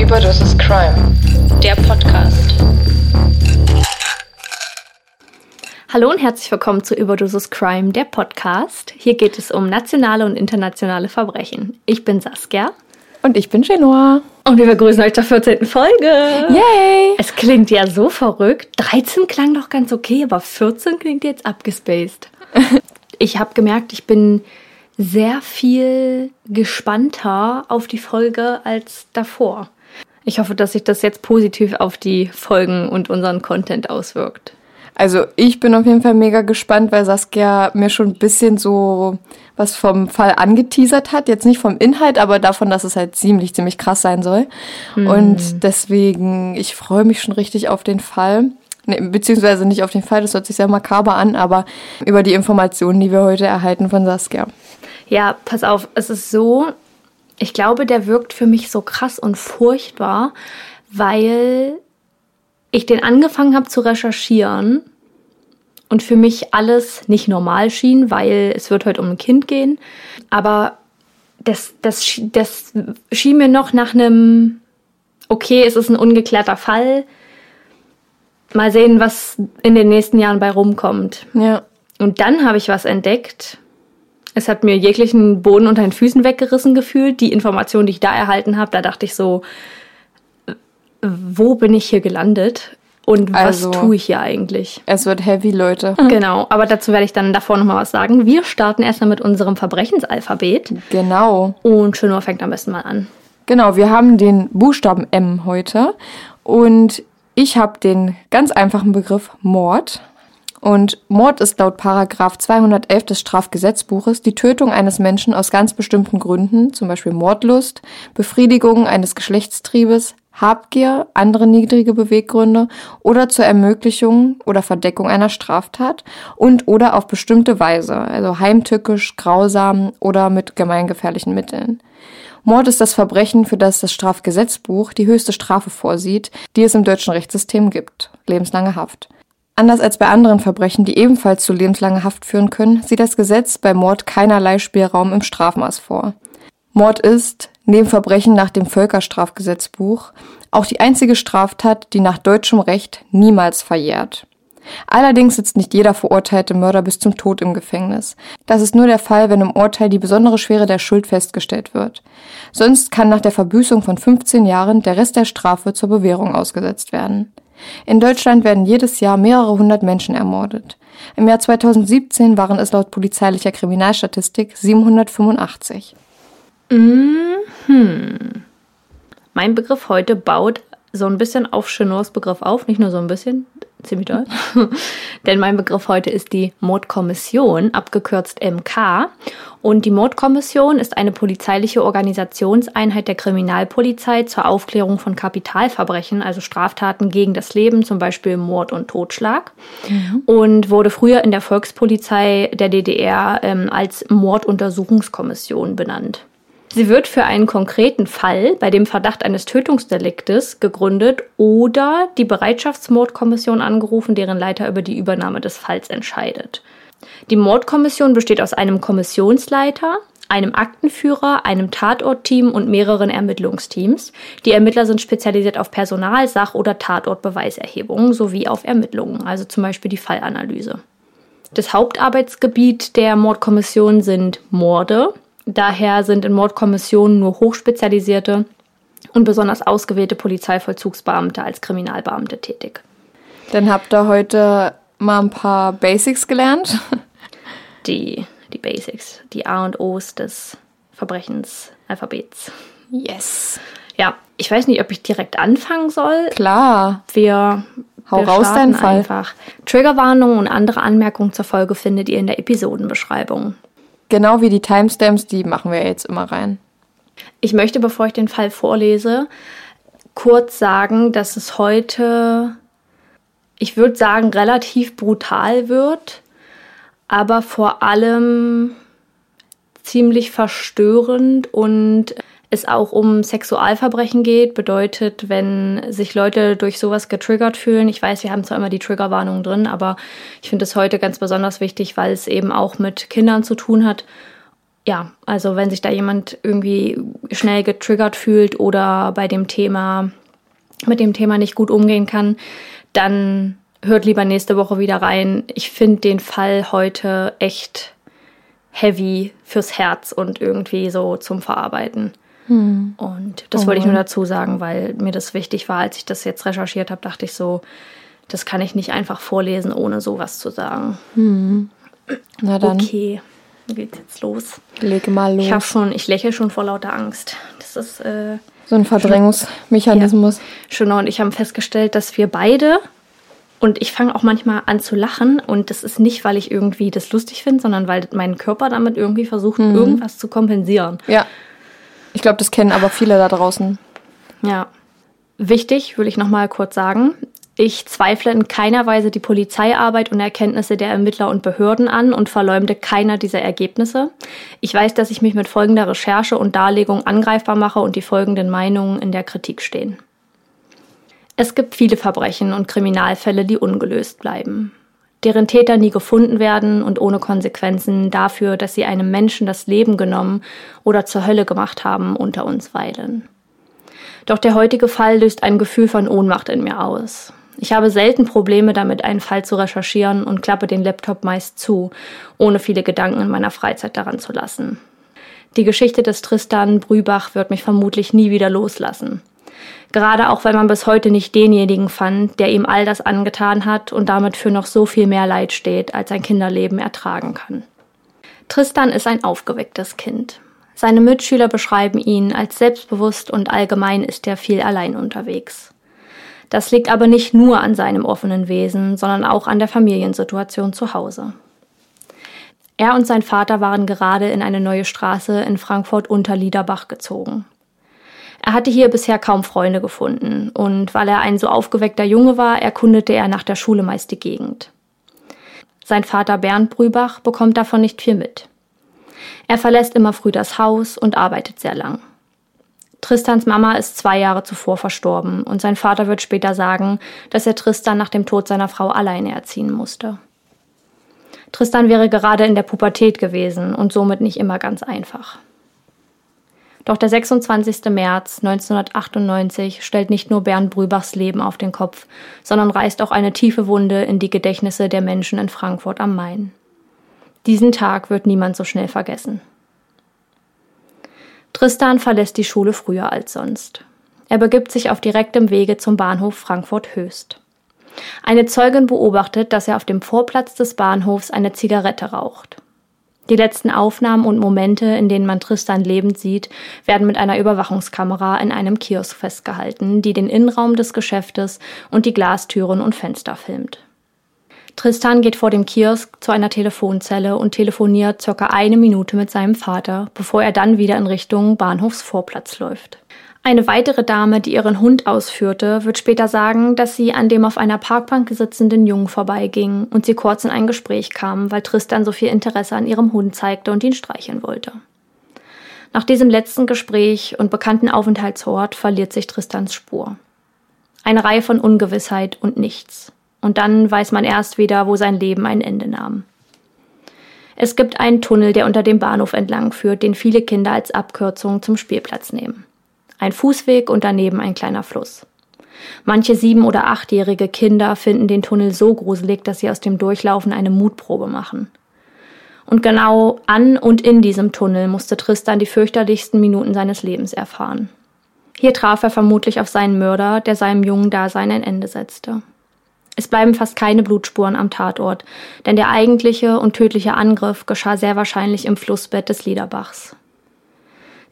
Überdosis Crime. der Podcast. Hallo und herzlich willkommen zu Überdosis Crime, der Podcast. Hier geht es um nationale und internationale Verbrechen. Ich bin Saskia. Und ich bin Genoa. Und wir begrüßen euch zur 14. Folge. Yay! Es klingt ja so verrückt. 13 klang doch ganz okay, aber 14 klingt jetzt abgespaced. Ich habe gemerkt, ich bin sehr viel gespannter auf die Folge als davor. Ich hoffe, dass sich das jetzt positiv auf die Folgen und unseren Content auswirkt. Also ich bin auf jeden Fall mega gespannt, weil Saskia mir schon ein bisschen so was vom Fall angeteasert hat. Jetzt nicht vom Inhalt, aber davon, dass es halt ziemlich, ziemlich krass sein soll. Und deswegen, ich freue mich schon richtig auf den Fall. Nee, beziehungsweise nicht auf den Fall, das hört sich sehr makaber an, aber über die Informationen, die wir heute erhalten von Saskia. Ja, pass auf, es ist so, ich glaube, der wirkt für mich so krass und furchtbar, weil ich den angefangen habe zu recherchieren und für mich alles nicht normal schien, weil es wird heute um ein Kind gehen. Aber das, das, das schien mir noch nach einem, okay, es ist ein ungeklärter Fall. Mal sehen, was in den nächsten Jahren bei rumkommt. Ja. Und dann habe ich was entdeckt. Es hat mir jeglichen Boden unter den Füßen weggerissen gefühlt. Die Information, die ich da erhalten habe, da dachte ich so, wo bin ich hier gelandet? Und was Also- tue ich hier eigentlich? Es wird heavy, Leute. Genau, aber dazu werde ich dann davor nochmal was sagen. Wir starten erstmal mit unserem Verbrechensalphabet. Genau. Und Schönor fängt am besten mal an. Genau, wir haben den Buchstaben M heute und ich habe den ganz einfachen Begriff Mord. Und Mord ist laut Paragraph 211 des Strafgesetzbuches die Tötung eines Menschen aus ganz bestimmten Gründen, zum Beispiel Mordlust, Befriedigung eines Geschlechtstriebes, Habgier, andere niedrige Beweggründe oder zur Ermöglichung oder Verdeckung einer Straftat und oder auf bestimmte Weise, also heimtückisch, grausam oder mit gemeingefährlichen Mitteln. Mord ist das Verbrechen, für das das Strafgesetzbuch die höchste Strafe vorsieht, die es im deutschen Rechtssystem gibt. Lebenslange Haft. Anders als bei anderen Verbrechen, die ebenfalls zu lebenslanger Haft führen können, sieht das Gesetz bei Mord keinerlei Spielraum im Strafmaß vor. Mord ist, neben Verbrechen nach dem Völkerstrafgesetzbuch, auch die einzige Straftat, die nach deutschem Recht niemals verjährt. Allerdings sitzt nicht jeder verurteilte Mörder bis zum Tod im Gefängnis. Das ist nur der Fall, wenn im Urteil die besondere Schwere der Schuld festgestellt wird. Sonst kann nach der Verbüßung von 15 Jahren der Rest der Strafe zur Bewährung ausgesetzt werden. In Deutschland werden jedes Jahr mehrere hundert Menschen ermordet. Im Jahr 2017 waren es laut polizeilicher Kriminalstatistik 785. Mein Begriff heute baut so ein bisschen auf Chenors Begriff auf, nicht nur so ein bisschen, ziemlich doll. Denn mein Begriff heute ist die Mordkommission, abgekürzt MK. Und die Mordkommission ist eine polizeiliche Organisationseinheit der Kriminalpolizei zur Aufklärung von Kapitalverbrechen, also Straftaten gegen das Leben, zum Beispiel Mord und Totschlag. Und wurde früher in der Volkspolizei der DDR ähm, als Morduntersuchungskommission benannt. Sie wird für einen konkreten Fall bei dem Verdacht eines Tötungsdeliktes gegründet oder die Bereitschaftsmordkommission angerufen, deren Leiter über die Übernahme des Falls entscheidet. Die Mordkommission besteht aus einem Kommissionsleiter, einem Aktenführer, einem Tatortteam und mehreren Ermittlungsteams. Die Ermittler sind spezialisiert auf Personal-, Sach- oder Tatortbeweiserhebungen sowie auf Ermittlungen, also zum Beispiel die Fallanalyse. Das Hauptarbeitsgebiet der Mordkommission sind Morde. Daher sind in Mordkommissionen nur hochspezialisierte und besonders ausgewählte Polizeivollzugsbeamte als Kriminalbeamte tätig. Dann habt ihr heute mal ein paar Basics gelernt. Die, die Basics, die A und O's des Verbrechensalphabets. Yes. Ja, ich weiß nicht, ob ich direkt anfangen soll. Klar. Wir Hau Wir raus deinen Fall. Einfach. Triggerwarnungen und andere Anmerkungen zur Folge findet ihr in der Episodenbeschreibung. Genau wie die Timestamps, die machen wir jetzt immer rein. Ich möchte, bevor ich den Fall vorlese, kurz sagen, dass es heute, ich würde sagen, relativ brutal wird, aber vor allem ziemlich verstörend und es auch um Sexualverbrechen geht, bedeutet, wenn sich Leute durch sowas getriggert fühlen. Ich weiß, wir haben zwar immer die Triggerwarnung drin, aber ich finde es heute ganz besonders wichtig, weil es eben auch mit Kindern zu tun hat. Ja, also wenn sich da jemand irgendwie schnell getriggert fühlt oder bei dem Thema mit dem Thema nicht gut umgehen kann, dann hört lieber nächste Woche wieder rein. Ich finde den Fall heute echt heavy fürs Herz und irgendwie so zum Verarbeiten. Und das Oh wollte ich nur dazu sagen, weil mir das wichtig war, als ich das jetzt recherchiert habe, dachte ich so, das kann ich nicht einfach vorlesen, ohne sowas zu sagen. Na dann, Okay, dann geht's jetzt los. leg mal los. Ich habe schon, ich lächle schon vor lauter Angst. Das ist äh, so ein Verdrängungsmechanismus. Schöner und ich haben festgestellt, dass wir beide und ich fange auch manchmal an zu lachen und das ist nicht, weil ich irgendwie das lustig finde, sondern weil mein Körper damit irgendwie versucht, irgendwas zu kompensieren. Ja. Ich glaube, das kennen aber viele da draußen. Ja. Wichtig, will ich noch mal kurz sagen. Ich zweifle in keiner Weise die Polizeiarbeit und Erkenntnisse der Ermittler und Behörden an und verleumde keiner dieser Ergebnisse. Ich weiß, dass ich mich mit folgender Recherche und Darlegung angreifbar mache und die folgenden Meinungen in der Kritik stehen. Es gibt viele Verbrechen und Kriminalfälle, die ungelöst bleiben, deren Täter nie gefunden werden und ohne Konsequenzen dafür, dass sie einem Menschen das Leben genommen oder zur Hölle gemacht haben, unter uns weilen. Doch der heutige Fall löst ein Gefühl von Ohnmacht in mir aus. Ich habe selten Probleme damit, einen Fall zu recherchieren und klappe den Laptop meist zu, ohne viele Gedanken in meiner Freizeit daran zu lassen. Die Geschichte des Tristan Brübach wird mich vermutlich nie wieder loslassen. Gerade auch, weil man bis heute nicht denjenigen fand, der ihm all das angetan hat und damit für noch so viel mehr Leid steht, als ein Kinderleben ertragen kann. Tristan ist ein aufgewecktes Kind. Seine Mitschüler beschreiben ihn als selbstbewusst und allgemein ist er viel allein unterwegs. Das liegt aber nicht nur an seinem offenen Wesen, sondern auch an der Familiensituation zu Hause. Er und sein Vater waren gerade in eine neue Straße in Frankfurt unter Liederbach gezogen. Er hatte hier bisher kaum Freunde gefunden und weil er ein so aufgeweckter Junge war, erkundete er nach der Schule meist die Gegend. Sein Vater Bernd Brübach bekommt davon nicht viel mit. Er verlässt immer früh das Haus und arbeitet sehr lang. Tristans Mama ist zwei Jahre zuvor verstorben und sein Vater wird später sagen, dass er Tristan nach dem Tod seiner Frau alleine erziehen musste. Tristan wäre gerade in der Pubertät gewesen und somit nicht immer ganz einfach. Doch der 26. März 1998 stellt nicht nur Bernd Brübachs Leben auf den Kopf, sondern reißt auch eine tiefe Wunde in die Gedächtnisse der Menschen in Frankfurt am Main. Diesen Tag wird niemand so schnell vergessen. Tristan verlässt die Schule früher als sonst. Er begibt sich auf direktem Wege zum Bahnhof Frankfurt Höchst. Eine Zeugin beobachtet, dass er auf dem Vorplatz des Bahnhofs eine Zigarette raucht. Die letzten Aufnahmen und Momente, in denen man Tristan lebend sieht, werden mit einer Überwachungskamera in einem Kiosk festgehalten, die den Innenraum des Geschäftes und die Glastüren und Fenster filmt. Tristan geht vor dem Kiosk zu einer Telefonzelle und telefoniert circa eine Minute mit seinem Vater, bevor er dann wieder in Richtung Bahnhofsvorplatz läuft. Eine weitere Dame, die ihren Hund ausführte, wird später sagen, dass sie an dem auf einer Parkbank sitzenden Jungen vorbeiging und sie kurz in ein Gespräch kam, weil Tristan so viel Interesse an ihrem Hund zeigte und ihn streicheln wollte. Nach diesem letzten Gespräch und bekannten Aufenthaltsort verliert sich Tristans Spur. Eine Reihe von Ungewissheit und nichts. Und dann weiß man erst wieder, wo sein Leben ein Ende nahm. Es gibt einen Tunnel, der unter dem Bahnhof entlang führt, den viele Kinder als Abkürzung zum Spielplatz nehmen. Ein Fußweg und daneben ein kleiner Fluss. Manche sieben- oder achtjährige Kinder finden den Tunnel so gruselig, dass sie aus dem Durchlaufen eine Mutprobe machen. Und genau an und in diesem Tunnel musste Tristan die fürchterlichsten Minuten seines Lebens erfahren. Hier traf er vermutlich auf seinen Mörder, der seinem jungen Dasein ein Ende setzte. Es bleiben fast keine Blutspuren am Tatort, denn der eigentliche und tödliche Angriff geschah sehr wahrscheinlich im Flussbett des Liederbachs.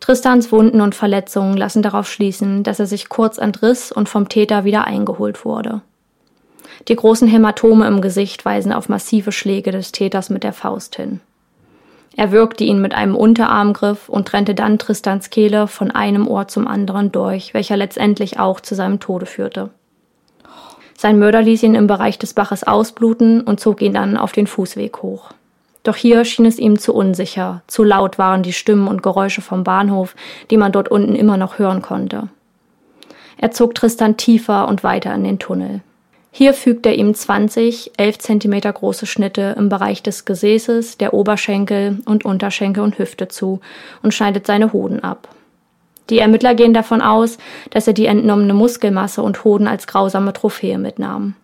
Tristans Wunden und Verletzungen lassen darauf schließen, dass er sich kurz entriss und vom Täter wieder eingeholt wurde. Die großen Hämatome im Gesicht weisen auf massive Schläge des Täters mit der Faust hin. Er würgte ihn mit einem Unterarmgriff und trennte dann Tristans Kehle von einem Ohr zum anderen durch, welcher letztendlich auch zu seinem Tode führte. Sein Mörder ließ ihn im Bereich des Baches ausbluten und zog ihn dann auf den Fußweg hoch. Doch hier schien es ihm zu unsicher, zu laut waren die Stimmen und Geräusche vom Bahnhof, die man dort unten immer noch hören konnte. Er zog Tristan tiefer und weiter in den Tunnel. Hier fügt er ihm 20, 11 Zentimeter große Schnitte im Bereich des Gesäßes, der Oberschenkel und Unterschenkel und Hüfte zu und schneidet seine Hoden ab. Die Ermittler gehen davon aus, dass er die entnommene Muskelmasse und Hoden als grausame Trophäe mitnahm.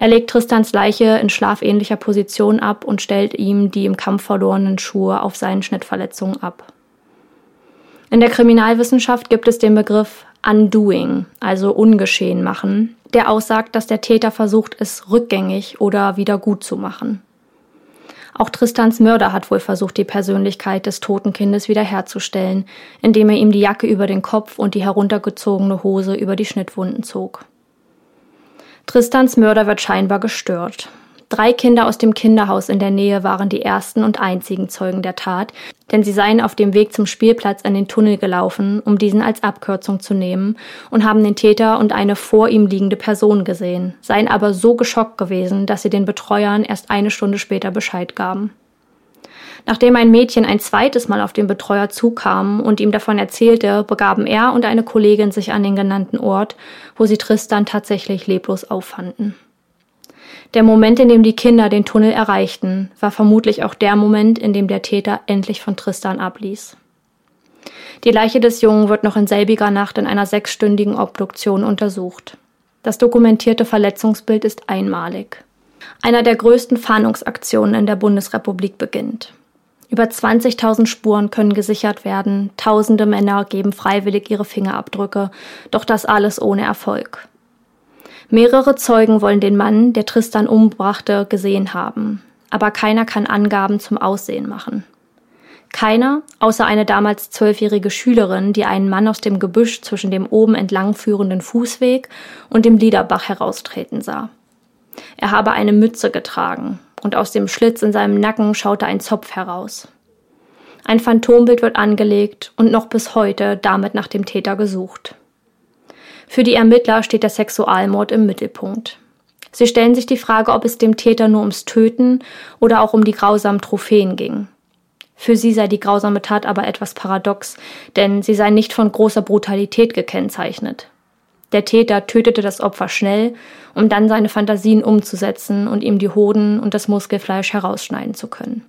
Er legt Tristans Leiche in schlafähnlicher Position ab und stellt ihm die im Kampf verlorenen Schuhe auf seinen Schnittverletzungen ab. In der Kriminalwissenschaft gibt es den Begriff Undoing, also ungeschehen machen, der aussagt, dass der Täter versucht, es rückgängig oder wieder gut zu machen. Auch Tristans Mörder hat wohl versucht, die Persönlichkeit des toten Kindes wiederherzustellen, indem er ihm die Jacke über den Kopf und die heruntergezogene Hose über die Schnittwunden zog. Tristans Mörder wird scheinbar gestört. Drei Kinder aus dem Kinderhaus in der Nähe waren die ersten und einzigen Zeugen der Tat, denn sie seien auf dem Weg zum Spielplatz an den Tunnel gelaufen, um diesen als Abkürzung zu nehmen, und haben den Täter und eine vor ihm liegende Person gesehen, seien aber so geschockt gewesen, dass sie den Betreuern erst eine Stunde später Bescheid gaben. Nachdem ein Mädchen ein zweites Mal auf den Betreuer zukam und ihm davon erzählte, begaben er und eine Kollegin sich an den genannten Ort, wo sie Tristan tatsächlich leblos auffanden. Der Moment, in dem die Kinder den Tunnel erreichten, war vermutlich auch der Moment, in dem der Täter endlich von Tristan abließ. Die Leiche des Jungen wird noch in selbiger Nacht in einer sechsstündigen Obduktion untersucht. Das dokumentierte Verletzungsbild ist einmalig. Einer der größten Fahndungsaktionen in der Bundesrepublik beginnt. Über 20.000 Spuren können gesichert werden, tausende Männer geben freiwillig ihre Fingerabdrücke, doch das alles ohne Erfolg. Mehrere Zeugen wollen den Mann, der Tristan umbrachte, gesehen haben, aber keiner kann Angaben zum Aussehen machen. Keiner, außer eine damals zwölfjährige Schülerin, die einen Mann aus dem Gebüsch zwischen dem oben entlang führenden Fußweg und dem Liederbach heraustreten sah. Er habe eine Mütze getragen, und aus dem Schlitz in seinem Nacken schaute ein Zopf heraus. Ein Phantombild wird angelegt und noch bis heute damit nach dem Täter gesucht. Für die Ermittler steht der Sexualmord im Mittelpunkt. Sie stellen sich die Frage, ob es dem Täter nur ums Töten oder auch um die grausamen Trophäen ging. Für sie sei die grausame Tat aber etwas paradox, denn sie sei nicht von großer Brutalität gekennzeichnet. Der Täter tötete das Opfer schnell, um dann seine Fantasien umzusetzen und ihm die Hoden und das Muskelfleisch herausschneiden zu können.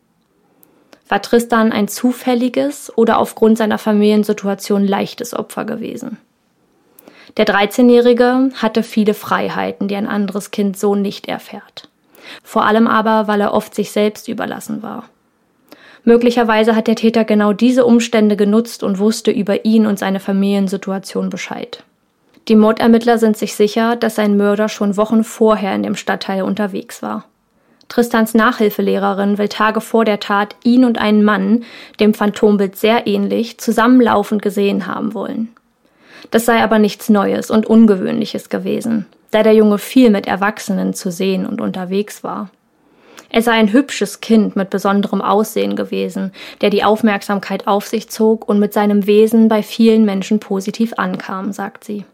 War Tristan ein zufälliges oder aufgrund seiner Familiensituation leichtes Opfer gewesen? Der 13-Jährige hatte viele Freiheiten, die ein anderes Kind so nicht erfährt. Vor allem aber, weil er oft sich selbst überlassen war. Möglicherweise hat der Täter genau diese Umstände genutzt und wusste über ihn und seine Familiensituation Bescheid. Die Mordermittler sind sich sicher, dass sein Mörder schon Wochen vorher in dem Stadtteil unterwegs war. Tristans Nachhilfelehrerin will Tage vor der Tat ihn und einen Mann, dem Phantombild sehr ähnlich, zusammenlaufend gesehen haben wollen. Das sei aber nichts Neues und Ungewöhnliches gewesen, da der Junge viel mit Erwachsenen zu sehen und unterwegs war. Er sei ein hübsches Kind mit besonderem Aussehen gewesen, der die Aufmerksamkeit auf sich zog und mit seinem Wesen bei vielen Menschen positiv ankam, sagt sie.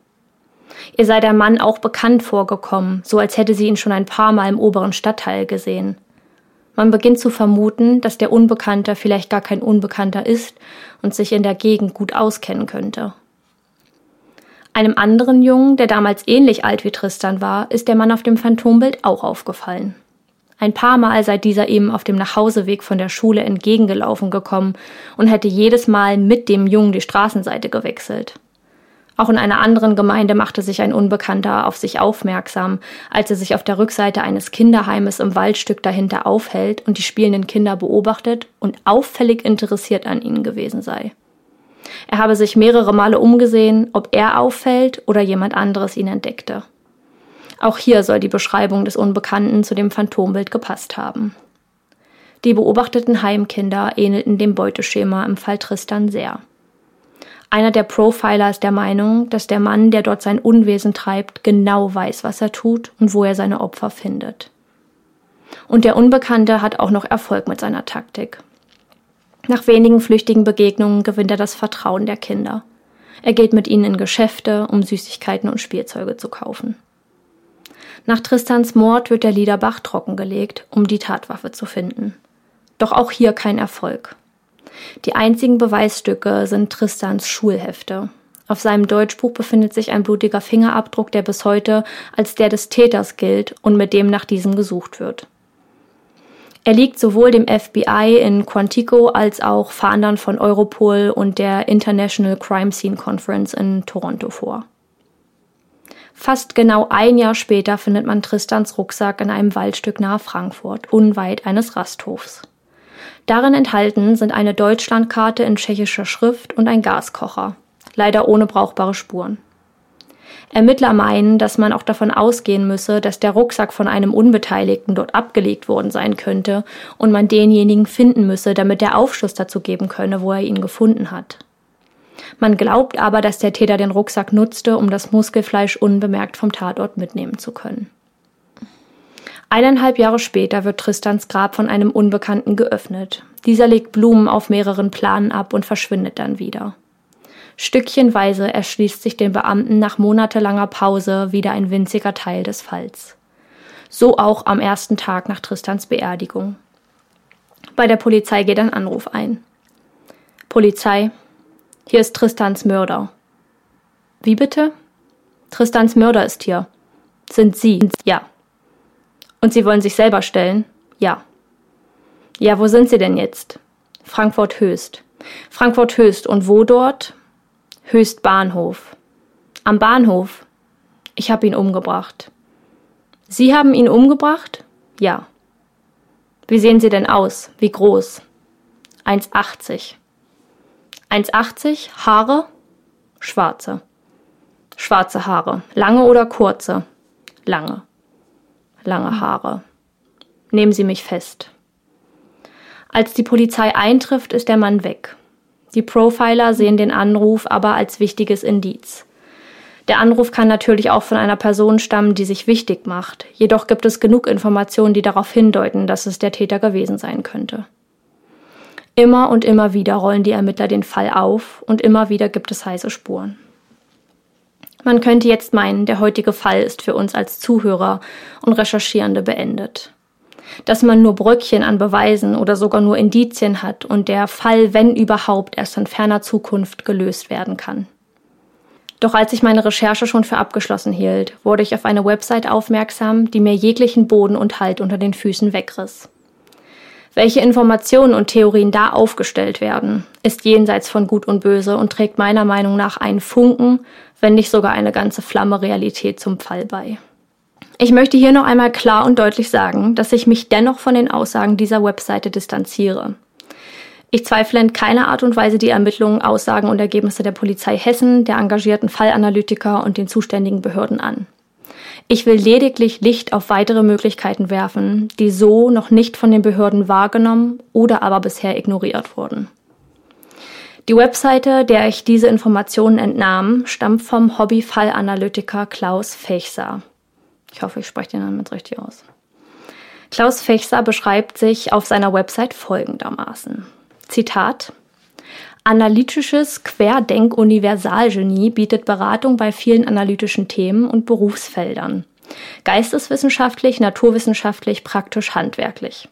Ihr sei der Mann auch bekannt vorgekommen, so als hätte sie ihn schon ein paar Mal im oberen Stadtteil gesehen. Man beginnt zu vermuten, dass der Unbekannte vielleicht gar kein Unbekannter ist und sich in der Gegend gut auskennen könnte. Einem anderen Jungen, der damals ähnlich alt wie Tristan war, ist der Mann auf dem Phantombild auch aufgefallen. Ein paar Mal sei dieser ihm auf dem Nachhauseweg von der Schule entgegengelaufen gekommen und hätte jedes Mal mit dem Jungen die Straßenseite gewechselt. Auch in einer anderen Gemeinde machte sich ein Unbekannter auf sich aufmerksam, als er sich auf der Rückseite eines Kinderheimes im Waldstück dahinter aufhält und die spielenden Kinder beobachtet und auffällig interessiert an ihnen gewesen sei. Er habe sich mehrere Male umgesehen, ob er auffällt oder jemand anderes ihn entdeckte. Auch hier soll die Beschreibung des Unbekannten zu dem Phantombild gepasst haben. Die beobachteten Heimkinder ähnelten dem Beuteschema im Fall Tristan sehr. Einer der Profiler ist der Meinung, dass der Mann, der dort sein Unwesen treibt, genau weiß, was er tut und wo er seine Opfer findet. Und der Unbekannte hat auch noch Erfolg mit seiner Taktik. Nach wenigen flüchtigen Begegnungen gewinnt er das Vertrauen der Kinder. Er geht mit ihnen in Geschäfte, um Süßigkeiten und Spielzeuge zu kaufen. Nach Tristans Mord wird der Liederbach trockengelegt, um die Tatwaffe zu finden. Doch auch hier kein Erfolg. Die einzigen Beweisstücke sind Tristans Schulhefte. Auf seinem Deutschbuch befindet sich ein blutiger Fingerabdruck, der bis heute als der des Täters gilt und mit dem nach diesem gesucht wird. Er liegt sowohl dem FBI in Quantico als auch Fahndern von Europol und der International Crime Scene Conference in Toronto vor. Fast genau ein Jahr später findet man Tristans Rucksack in einem Waldstück nahe Frankfurt, unweit eines Rasthofs. Darin enthalten sind eine Deutschlandkarte in tschechischer Schrift und ein Gaskocher, leider ohne brauchbare Spuren. Ermittler meinen, dass man auch davon ausgehen müsse, dass der Rucksack von einem Unbeteiligten dort abgelegt worden sein könnte und man denjenigen finden müsse, damit er Aufschluss dazu geben könne, wo er ihn gefunden hat. Man glaubt aber, dass der Täter den Rucksack nutzte, um das Muskelfleisch unbemerkt vom Tatort mitnehmen zu können. Eineinhalb Jahre später wird Tristans Grab von einem Unbekannten geöffnet. Dieser legt Blumen auf mehreren Planen ab und verschwindet dann wieder. Stückchenweise erschließt sich den Beamten nach monatelanger Pause wieder ein winziger Teil des Falls. So auch am ersten Tag nach Tristans Beerdigung. Bei der Polizei geht ein Anruf ein. Polizei, hier ist Tristans Mörder. Wie bitte? Tristans Mörder ist hier. Sind Sie? Ja. Und Sie wollen sich selber stellen? Ja. Ja, wo sind Sie denn jetzt? Frankfurt Höchst. Frankfurt Höchst. Und wo dort? Höchstbahnhof. Am Bahnhof. Ich habe ihn umgebracht. Sie haben ihn umgebracht? Ja. Wie sehen Sie denn aus? Wie groß? 1,80. 1,80, Haare? Schwarze. Schwarze Haare. Lange oder kurze? Lange. Lange Haare. Nehmen Sie mich fest. Als die Polizei eintrifft, ist der Mann weg. Die Profiler sehen den Anruf aber als wichtiges Indiz. Der Anruf kann natürlich auch von einer Person stammen, die sich wichtig macht. Jedoch gibt es genug Informationen, die darauf hindeuten, dass es der Täter gewesen sein könnte. Immer und immer wieder rollen die Ermittler den Fall auf und immer wieder gibt es heiße Spuren. Man könnte jetzt meinen, der heutige Fall ist für uns als Zuhörer und Recherchierende beendet dass man nur Bröckchen an Beweisen oder sogar nur Indizien hat und der Fall, wenn überhaupt, erst in ferner Zukunft gelöst werden kann. Doch als ich meine Recherche schon für abgeschlossen hielt, wurde ich auf eine Website aufmerksam, die mir jeglichen Boden und Halt unter den Füßen wegriss. Welche Informationen und Theorien da aufgestellt werden, ist jenseits von Gut und Böse und trägt meiner Meinung nach einen Funken, wenn nicht sogar eine ganze Flamme Realität zum Fall bei. Ich möchte hier noch einmal klar und deutlich sagen, dass ich mich dennoch von den Aussagen dieser Webseite distanziere. Ich zweifle in keiner Art und Weise die Ermittlungen, Aussagen und Ergebnisse der Polizei Hessen, der engagierten Fallanalytiker und den zuständigen Behörden an. Ich will lediglich Licht auf weitere Möglichkeiten werfen, die so noch nicht von den Behörden wahrgenommen oder aber bisher ignoriert wurden. Die Webseite, der ich diese Informationen entnahm, stammt vom Hobbyfallanalytiker Klaus Fechser. Ich hoffe, ich spreche den Namen richtig aus. Klaus Fechser beschreibt sich auf seiner Website folgendermaßen. Zitat Analytisches Querdenk-Universalgenie bietet Beratung bei vielen analytischen Themen und Berufsfeldern. Geisteswissenschaftlich, naturwissenschaftlich, praktisch, handwerklich.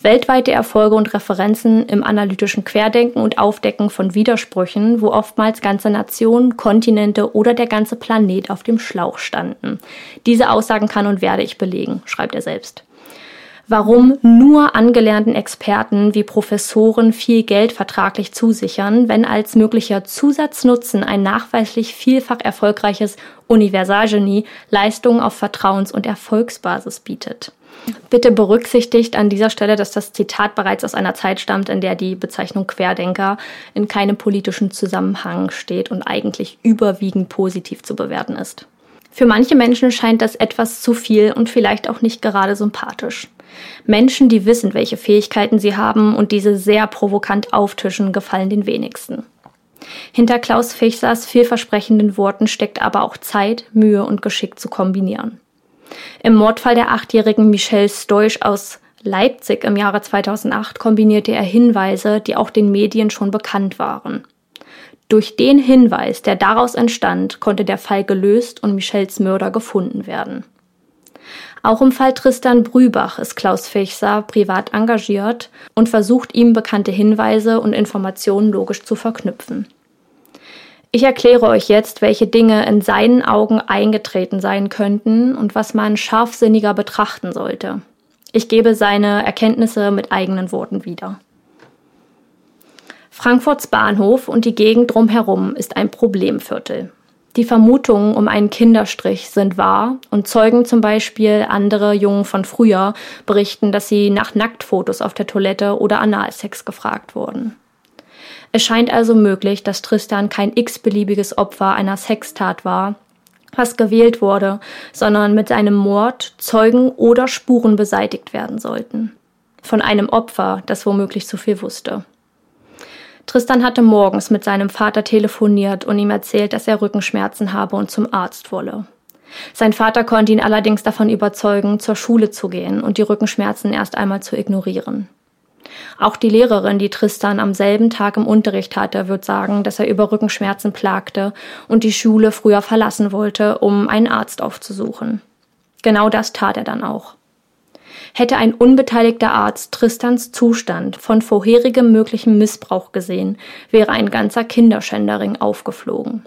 Weltweite Erfolge und Referenzen im analytischen Querdenken und Aufdecken von Widersprüchen, wo oftmals ganze Nationen, Kontinente oder der ganze Planet auf dem Schlauch standen. Diese Aussagen kann und werde ich belegen, schreibt er selbst. Warum nur angelernten Experten wie Professoren viel Geld vertraglich zusichern, wenn als möglicher Zusatznutzen ein nachweislich vielfach erfolgreiches Universalgenie Leistungen auf Vertrauens- und Erfolgsbasis bietet. Bitte berücksichtigt an dieser Stelle, dass das Zitat bereits aus einer Zeit stammt, in der die Bezeichnung Querdenker in keinem politischen Zusammenhang steht und eigentlich überwiegend positiv zu bewerten ist. Für manche Menschen scheint das etwas zu viel und vielleicht auch nicht gerade sympathisch. Menschen, die wissen, welche Fähigkeiten sie haben und diese sehr provokant auftischen, gefallen den wenigsten. Hinter Klaus Fichsers vielversprechenden Worten steckt aber auch Zeit, Mühe und Geschick zu kombinieren. Im Mordfall der achtjährigen Michelle Stoisch aus Leipzig im Jahre 2008 kombinierte er Hinweise, die auch den Medien schon bekannt waren. Durch den Hinweis, der daraus entstand, konnte der Fall gelöst und Michels Mörder gefunden werden. Auch im Fall Tristan Brübach ist Klaus Fechser privat engagiert und versucht ihm bekannte Hinweise und Informationen logisch zu verknüpfen. Ich erkläre euch jetzt, welche Dinge in seinen Augen eingetreten sein könnten und was man scharfsinniger betrachten sollte. Ich gebe seine Erkenntnisse mit eigenen Worten wieder. Frankfurts Bahnhof und die Gegend drumherum ist ein Problemviertel. Die Vermutungen um einen Kinderstrich sind wahr und Zeugen zum Beispiel andere Jungen von früher berichten, dass sie nach Nacktfotos auf der Toilette oder Analsex gefragt wurden. Es scheint also möglich, dass Tristan kein x-beliebiges Opfer einer Sextat war, was gewählt wurde, sondern mit seinem Mord Zeugen oder Spuren beseitigt werden sollten. Von einem Opfer, das womöglich zu viel wusste. Tristan hatte morgens mit seinem Vater telefoniert und ihm erzählt, dass er Rückenschmerzen habe und zum Arzt wolle. Sein Vater konnte ihn allerdings davon überzeugen, zur Schule zu gehen und die Rückenschmerzen erst einmal zu ignorieren. Auch die Lehrerin, die Tristan am selben Tag im Unterricht hatte, wird sagen, dass er über Rückenschmerzen plagte und die Schule früher verlassen wollte, um einen Arzt aufzusuchen. Genau das tat er dann auch hätte ein unbeteiligter Arzt Tristans Zustand von vorherigem möglichen Missbrauch gesehen, wäre ein ganzer Kinderschänderring aufgeflogen.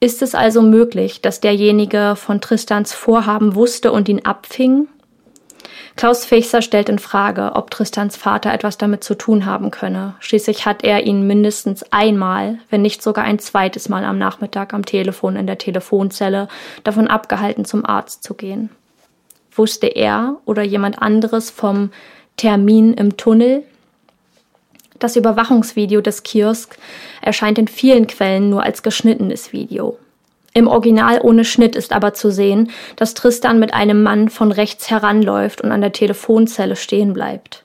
Ist es also möglich, dass derjenige von Tristans Vorhaben wusste und ihn abfing? Klaus Fechser stellt in Frage, ob Tristans Vater etwas damit zu tun haben könne. Schließlich hat er ihn mindestens einmal, wenn nicht sogar ein zweites Mal am Nachmittag am Telefon in der Telefonzelle davon abgehalten, zum Arzt zu gehen. Wusste er oder jemand anderes vom Termin im Tunnel? Das Überwachungsvideo des Kiosk erscheint in vielen Quellen nur als geschnittenes Video. Im Original ohne Schnitt ist aber zu sehen, dass Tristan mit einem Mann von rechts heranläuft und an der Telefonzelle stehen bleibt.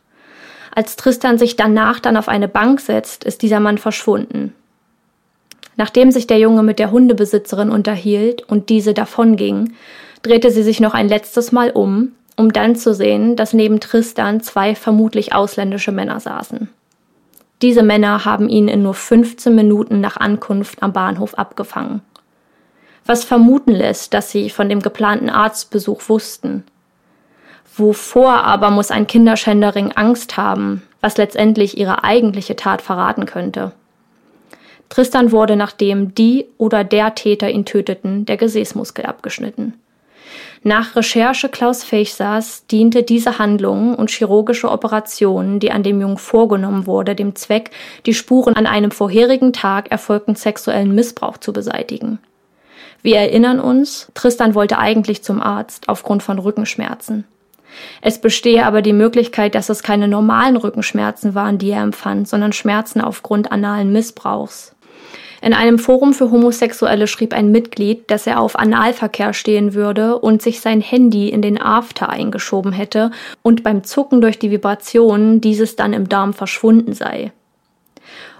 Als Tristan sich danach dann auf eine Bank setzt, ist dieser Mann verschwunden. Nachdem sich der Junge mit der Hundebesitzerin unterhielt und diese davonging, drehte sie sich noch ein letztes Mal um, um dann zu sehen, dass neben Tristan zwei vermutlich ausländische Männer saßen. Diese Männer haben ihn in nur 15 Minuten nach Ankunft am Bahnhof abgefangen. Was vermuten lässt, dass sie von dem geplanten Arztbesuch wussten. Wovor aber muss ein Kinderschändering Angst haben, was letztendlich ihre eigentliche Tat verraten könnte? Tristan wurde, nachdem die oder der Täter ihn töteten, der Gesäßmuskel abgeschnitten. Nach Recherche Klaus Fechsers diente diese Handlung und chirurgische Operation, die an dem Jungen vorgenommen wurde, dem Zweck, die Spuren an einem vorherigen Tag erfolgten sexuellen Missbrauch zu beseitigen. Wir erinnern uns, Tristan wollte eigentlich zum Arzt aufgrund von Rückenschmerzen. Es bestehe aber die Möglichkeit, dass es keine normalen Rückenschmerzen waren, die er empfand, sondern Schmerzen aufgrund analen Missbrauchs. In einem Forum für Homosexuelle schrieb ein Mitglied, dass er auf Analverkehr stehen würde und sich sein Handy in den After eingeschoben hätte und beim Zucken durch die Vibrationen dieses dann im Darm verschwunden sei.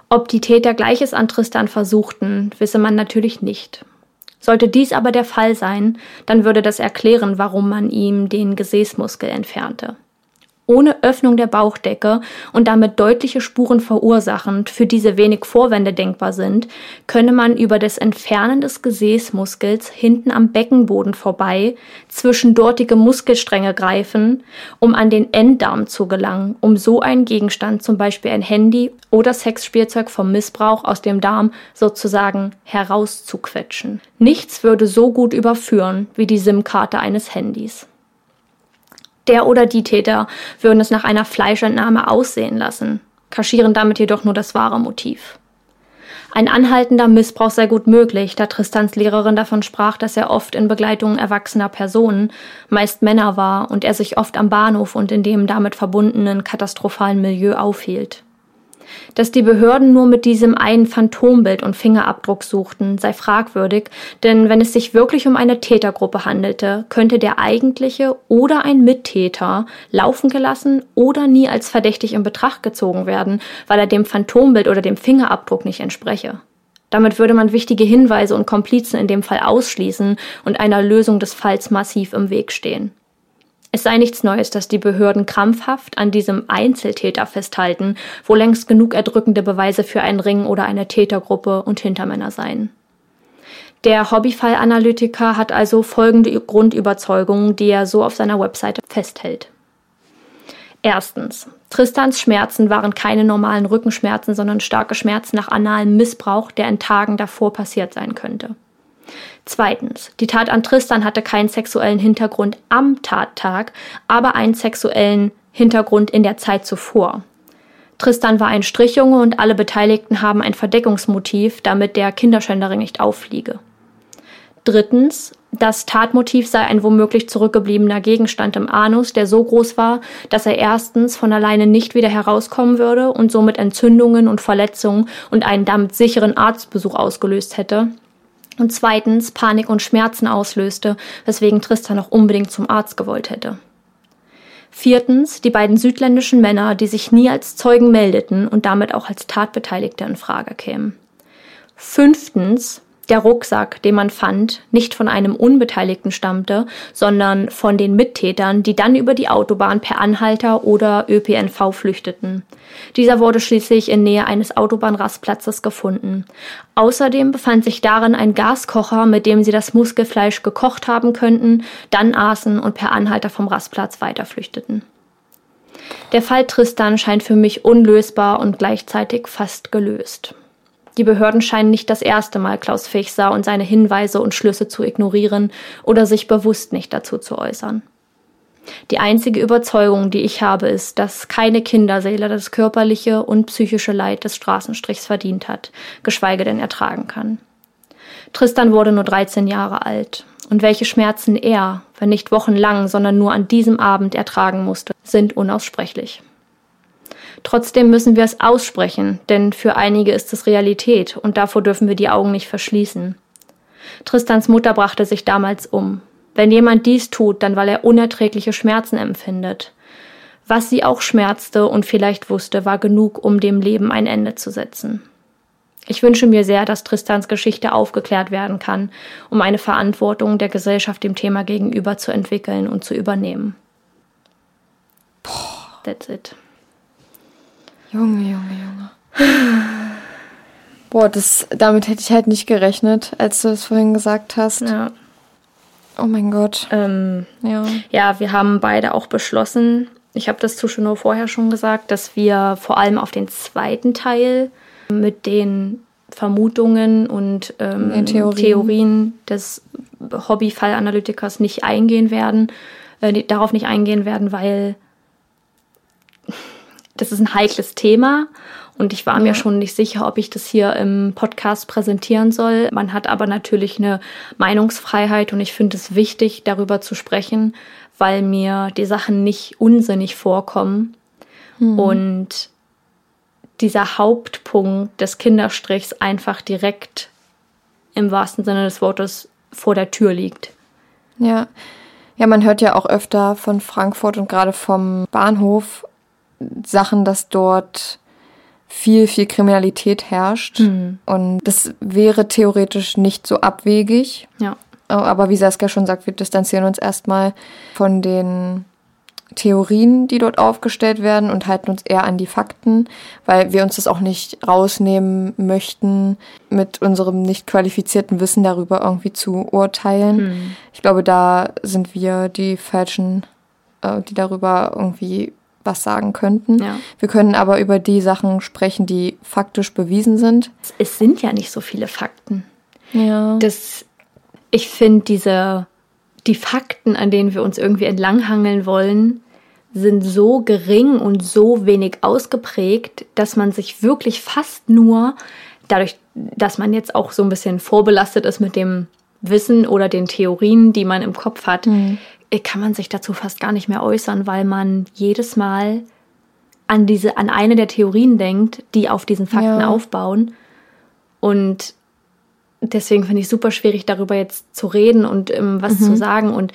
Ob die Täter Gleiches an Tristan versuchten, wisse man natürlich nicht. Sollte dies aber der Fall sein, dann würde das erklären, warum man ihm den Gesäßmuskel entfernte ohne Öffnung der Bauchdecke und damit deutliche Spuren verursachend, für diese wenig Vorwände denkbar sind, könne man über das Entfernen des Gesäßmuskels hinten am Beckenboden vorbei zwischen dortige Muskelstränge greifen, um an den Enddarm zu gelangen, um so einen Gegenstand, zum Beispiel ein Handy oder Sexspielzeug vom Missbrauch aus dem Darm sozusagen herauszuquetschen. Nichts würde so gut überführen wie die SIM-Karte eines Handys. Der oder die Täter würden es nach einer Fleischentnahme aussehen lassen, kaschieren damit jedoch nur das wahre Motiv. Ein anhaltender Missbrauch sei gut möglich, da Tristans Lehrerin davon sprach, dass er oft in Begleitung erwachsener Personen, meist Männer war und er sich oft am Bahnhof und in dem damit verbundenen katastrophalen Milieu aufhielt. Dass die Behörden nur mit diesem einen Phantombild und Fingerabdruck suchten, sei fragwürdig, denn wenn es sich wirklich um eine Tätergruppe handelte, könnte der eigentliche oder ein Mittäter laufen gelassen oder nie als verdächtig in Betracht gezogen werden, weil er dem Phantombild oder dem Fingerabdruck nicht entspreche. Damit würde man wichtige Hinweise und Komplizen in dem Fall ausschließen und einer Lösung des Falls massiv im Weg stehen. Es sei nichts Neues, dass die Behörden krampfhaft an diesem Einzeltäter festhalten, wo längst genug erdrückende Beweise für einen Ring oder eine Tätergruppe und Hintermänner seien. Der Hobbyfallanalytiker hat also folgende Grundüberzeugungen, die er so auf seiner Webseite festhält. Erstens. Tristans Schmerzen waren keine normalen Rückenschmerzen, sondern starke Schmerzen nach analem Missbrauch, der in Tagen davor passiert sein könnte. Zweitens, die Tat an Tristan hatte keinen sexuellen Hintergrund am Tattag, aber einen sexuellen Hintergrund in der Zeit zuvor. Tristan war ein Strichjunge und alle Beteiligten haben ein Verdeckungsmotiv, damit der Kinderschänderring nicht auffliege. Drittens, das Tatmotiv sei ein womöglich zurückgebliebener Gegenstand im Anus, der so groß war, dass er erstens von alleine nicht wieder herauskommen würde und somit Entzündungen und Verletzungen und einen damit sicheren Arztbesuch ausgelöst hätte und zweitens Panik und Schmerzen auslöste, weswegen Tristan auch unbedingt zum Arzt gewollt hätte. Viertens die beiden südländischen Männer, die sich nie als Zeugen meldeten und damit auch als Tatbeteiligte in Frage kämen. Fünftens der Rucksack, den man fand, nicht von einem Unbeteiligten stammte, sondern von den Mittätern, die dann über die Autobahn per Anhalter oder ÖPNV flüchteten. Dieser wurde schließlich in Nähe eines Autobahnrastplatzes gefunden. Außerdem befand sich darin ein Gaskocher, mit dem sie das Muskelfleisch gekocht haben könnten, dann aßen und per Anhalter vom Rastplatz weiterflüchteten. Der Fall Tristan scheint für mich unlösbar und gleichzeitig fast gelöst. Die Behörden scheinen nicht das erste Mal Klaus Fechser und seine Hinweise und Schlüsse zu ignorieren oder sich bewusst nicht dazu zu äußern. Die einzige Überzeugung, die ich habe, ist, dass keine Kinderseele das körperliche und psychische Leid des Straßenstrichs verdient hat, geschweige denn ertragen kann. Tristan wurde nur 13 Jahre alt. Und welche Schmerzen er, wenn nicht wochenlang, sondern nur an diesem Abend ertragen musste, sind unaussprechlich. Trotzdem müssen wir es aussprechen, denn für einige ist es Realität und davor dürfen wir die Augen nicht verschließen. Tristans Mutter brachte sich damals um. Wenn jemand dies tut, dann weil er unerträgliche Schmerzen empfindet. Was sie auch schmerzte und vielleicht wusste, war genug, um dem Leben ein Ende zu setzen. Ich wünsche mir sehr, dass Tristans Geschichte aufgeklärt werden kann, um eine Verantwortung der Gesellschaft dem Thema gegenüber zu entwickeln und zu übernehmen. That's it. Junge, Junge, Junge. Boah, das, damit hätte ich halt nicht gerechnet, als du es vorhin gesagt hast. Ja. Oh mein Gott. Ähm, Ja. ja, wir haben beide auch beschlossen, ich habe das zu Chanel vorher schon gesagt, dass wir vor allem auf den zweiten Teil mit den Vermutungen und ähm, Den Theorien. Theorien des Hobbyfallanalytikers nicht eingehen werden, äh, darauf nicht eingehen werden, weil das ist ein heikles Thema und ich war mir schon nicht sicher, ob ich das hier im Podcast präsentieren soll. Man hat aber natürlich eine Meinungsfreiheit und ich finde es wichtig, darüber zu sprechen, weil mir die Sachen nicht unsinnig vorkommen und dieser Hauptpunkt des Kinderstrichs einfach direkt im wahrsten Sinne des Wortes vor der Tür liegt. Ja. Ja, man hört ja auch öfter von Frankfurt und gerade vom Bahnhof Sachen, dass dort viel, viel Kriminalität herrscht. Und das wäre theoretisch nicht so abwegig. Ja. Aber wie Saskia schon sagt, wir distanzieren uns erstmal von den Theorien, die dort aufgestellt werden und halten uns eher an die Fakten, weil wir uns das auch nicht rausnehmen möchten, mit unserem nicht qualifizierten Wissen darüber irgendwie zu urteilen. Ich glaube, da sind wir die Falschen, äh, die darüber irgendwie was sagen könnten. Ja. Wir können aber über die Sachen sprechen, die faktisch bewiesen sind. Es sind ja nicht so viele Fakten. Ja. das, ich finde diese, die Fakten, an denen wir uns irgendwie entlanghangeln wollen, sind so gering und so wenig ausgeprägt, dass man sich wirklich fast nur, dadurch, dass man jetzt auch so ein bisschen vorbelastet ist mit dem Wissen oder den Theorien, die man im Kopf hat, äh, kann man sich dazu fast gar nicht mehr äußern, weil man jedes Mal an diese, an eine der Theorien denkt, die auf diesen Fakten Ja. aufbauen. Und deswegen finde ich es super schwierig, darüber jetzt zu reden und ähm, was zu sagen. Und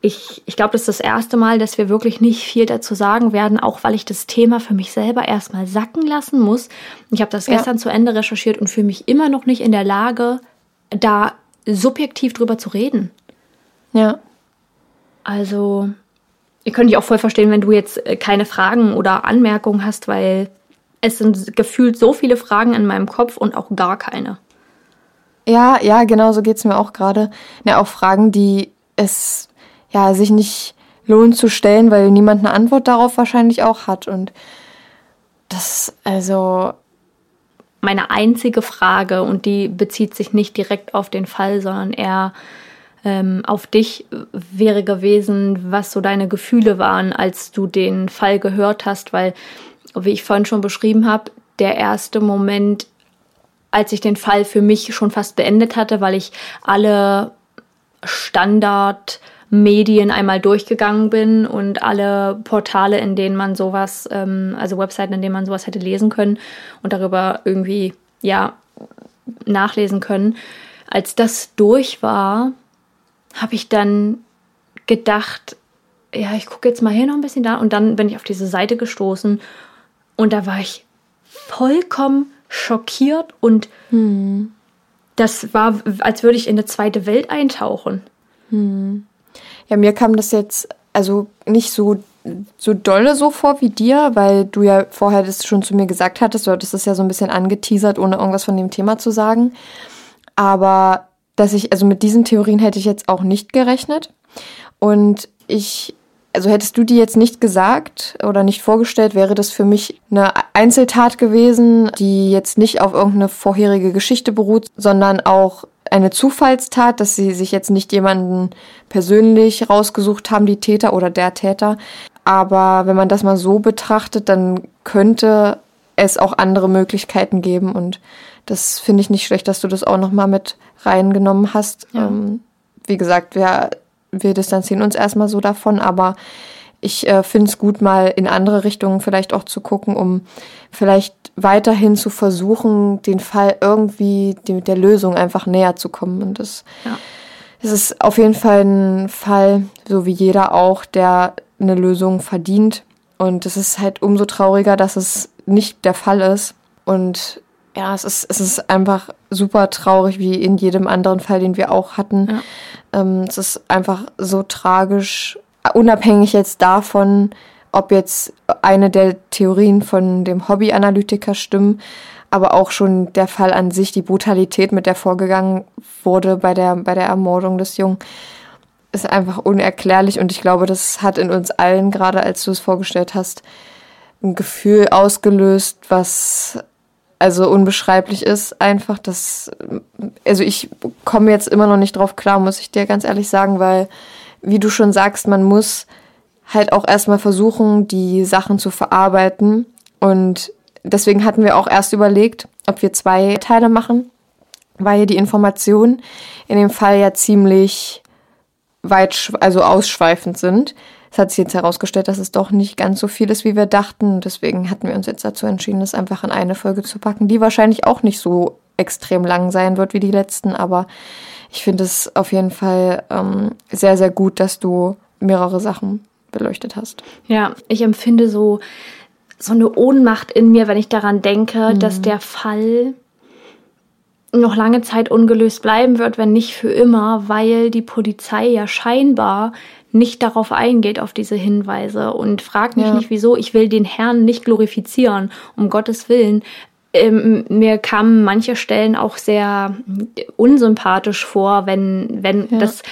ich, ich glaube, das ist das erste Mal, dass wir wirklich nicht viel dazu sagen werden, auch weil ich das Thema für mich selber erstmal sacken lassen muss. Ich habe das Ja. gestern zu Ende recherchiert und fühle mich immer noch nicht in der Lage, da subjektiv drüber zu reden. Ja. Also, ihr könnt dich auch voll verstehen, wenn du jetzt äh, keine Fragen oder Anmerkungen hast, weil es sind gefühlt so viele Fragen in meinem Kopf und auch gar keine. Ja, ja, genau so geht's mir auch gerade. Ja, auch Fragen, die es ja sich nicht lohnt zu stellen, weil niemand eine Antwort darauf wahrscheinlich auch hat. Und das, also, Meine einzige Frage, und die bezieht sich nicht direkt auf den Fall, sondern eher ähm, auf dich, wäre gewesen, was so deine Gefühle waren, als du den Fall gehört hast, weil, wie ich vorhin schon beschrieben habe, der erste Moment, als ich den Fall für mich schon fast beendet hatte, weil ich alle Standardmedien einmal durchgegangen bin und alle Portale, in denen man sowas, ähm, also Webseiten, in denen man sowas hätte lesen können und darüber irgendwie, ja, nachlesen können. Als das durch war, habe ich dann gedacht, ja, ich gucke jetzt mal hier noch ein bisschen da und dann bin ich auf diese Seite gestoßen und da war ich vollkommen schockiert und das war, als würde ich in eine zweite Welt eintauchen. ja, mir kam das jetzt also nicht so, so dolle so vor wie dir, weil du ja vorher das schon zu mir gesagt hattest, du hattest das ja so ein bisschen angeteasert, ohne irgendwas von dem Thema zu sagen. Aber dass ich, also mit diesen Theorien hätte ich jetzt auch nicht gerechnet. Und ich, also hättest du die jetzt nicht gesagt oder nicht vorgestellt, wäre das für mich eine Einzeltat gewesen, die jetzt nicht auf irgendeine vorherige Geschichte beruht, sondern auch eine Zufallstat, dass sie sich jetzt nicht jemanden persönlich rausgesucht haben, die Täter oder der Täter. Aber wenn man das mal so betrachtet, dann könnte es auch andere Möglichkeiten geben und das finde ich nicht schlecht, dass du das auch nochmal mit reingenommen hast. Ja. Ähm, wie gesagt, wir, wir distanzieren uns erstmal so davon, aber ich äh, finde es gut, mal in andere Richtungen vielleicht auch zu gucken, um vielleicht weiterhin zu versuchen, den Fall irgendwie dem, der Lösung einfach näher zu kommen. Und das, Ja. es ist auf jeden Fall ein Fall, so wie jeder auch, der eine Lösung verdient. Und es ist halt umso trauriger, dass es nicht der Fall ist. Und ja, es ist, es ist einfach super traurig, wie in jedem anderen Fall, den wir auch hatten. Ähm, es ist einfach so tragisch, unabhängig jetzt davon, ob jetzt eine der Theorien von dem Hobbyanalytiker stimmen, aber auch schon der Fall an sich, die Brutalität, mit der vorgegangen wurde bei der, bei der Ermordung des Jungen, ist einfach unerklärlich und ich glaube, das hat in uns allen, gerade als du es vorgestellt hast, ein Gefühl ausgelöst, was also unbeschreiblich ist einfach, dass also ich komme jetzt immer noch nicht drauf klar, muss ich dir ganz ehrlich sagen, weil wie du schon sagst, man muss halt auch erstmal versuchen, die Sachen zu verarbeiten und deswegen hatten wir auch erst überlegt, ob wir zwei Teile machen, weil die Informationen in dem Fall ja ziemlich weit, also ausschweifend sind. Es hat sich jetzt herausgestellt, dass es doch nicht ganz so viel ist, wie wir dachten. Deswegen hatten wir uns jetzt dazu entschieden, das einfach in eine Folge zu packen, die wahrscheinlich auch nicht so extrem lang sein wird wie die letzten. Aber ich finde es auf jeden Fall ähm, sehr, sehr gut, dass du mehrere Sachen beleuchtet hast. Ja, ich empfinde so, so eine Ohnmacht in mir, wenn ich daran denke, dass der Fall noch lange Zeit ungelöst bleiben wird, wenn nicht für immer, weil die Polizei ja scheinbar nicht darauf eingeht, auf diese Hinweise und fragt mich Ja. nicht, wieso. Ich will den Herrn nicht glorifizieren, um Gottes Willen. Ähm, mir kamen manche Stellen auch sehr unsympathisch vor, wenn, wenn Ja. das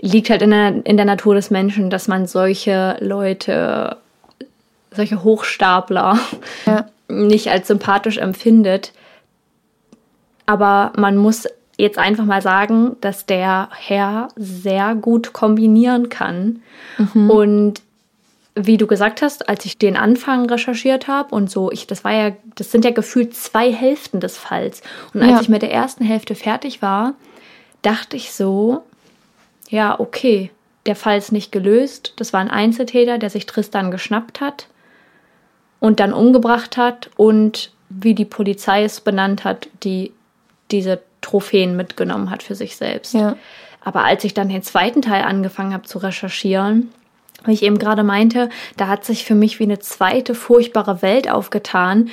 liegt halt in der, in der Natur des Menschen, dass man solche Leute, solche Hochstapler Ja. nicht als sympathisch empfindet. Aber man muss jetzt einfach mal sagen, dass der Herr sehr gut kombinieren kann. Und wie du gesagt hast, als ich den Anfang recherchiert habe und so, ich, das war ja, das sind ja gefühlt zwei Hälften des Falls. Und als Ja. ich mit der ersten Hälfte fertig war, dachte ich so, ja, okay, der Fall ist nicht gelöst. Das war ein Einzeltäter, der sich Tristan geschnappt hat. und dann umgebracht hat und wie die Polizei es benannt hat, die diese Trophäen mitgenommen hat für sich selbst. Ja. Aber als ich dann den zweiten Teil angefangen habe zu recherchieren, wie ich eben gerade meinte, da hat sich für mich wie eine zweite furchtbare Welt aufgetan.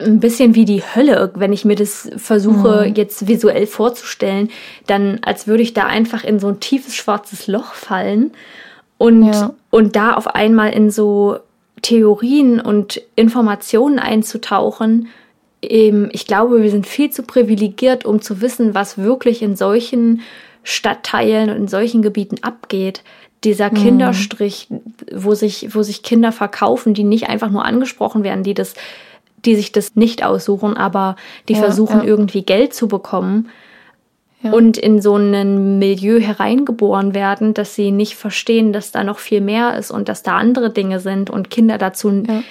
Ein bisschen wie die Hölle, wenn ich mir das versuche Mhm. jetzt visuell vorzustellen, dann als würde ich da einfach in so ein tiefes schwarzes Loch fallen und, Ja. und da auf einmal in so Theorien und Informationen einzutauchen. Eben, ich glaube, wir sind viel zu privilegiert, um zu wissen, was wirklich in solchen Stadtteilen und in solchen Gebieten abgeht. Dieser Kinderstrich, wo sich, wo sich Kinder verkaufen, die nicht einfach nur angesprochen werden, die das, die sich das nicht aussuchen, aber die Ja, versuchen ja. irgendwie Geld zu bekommen Ja. und in so ein Milieu hereingeboren werden, dass sie nicht verstehen, dass da noch viel mehr ist und dass da andere Dinge sind und Kinder dazu, Ja.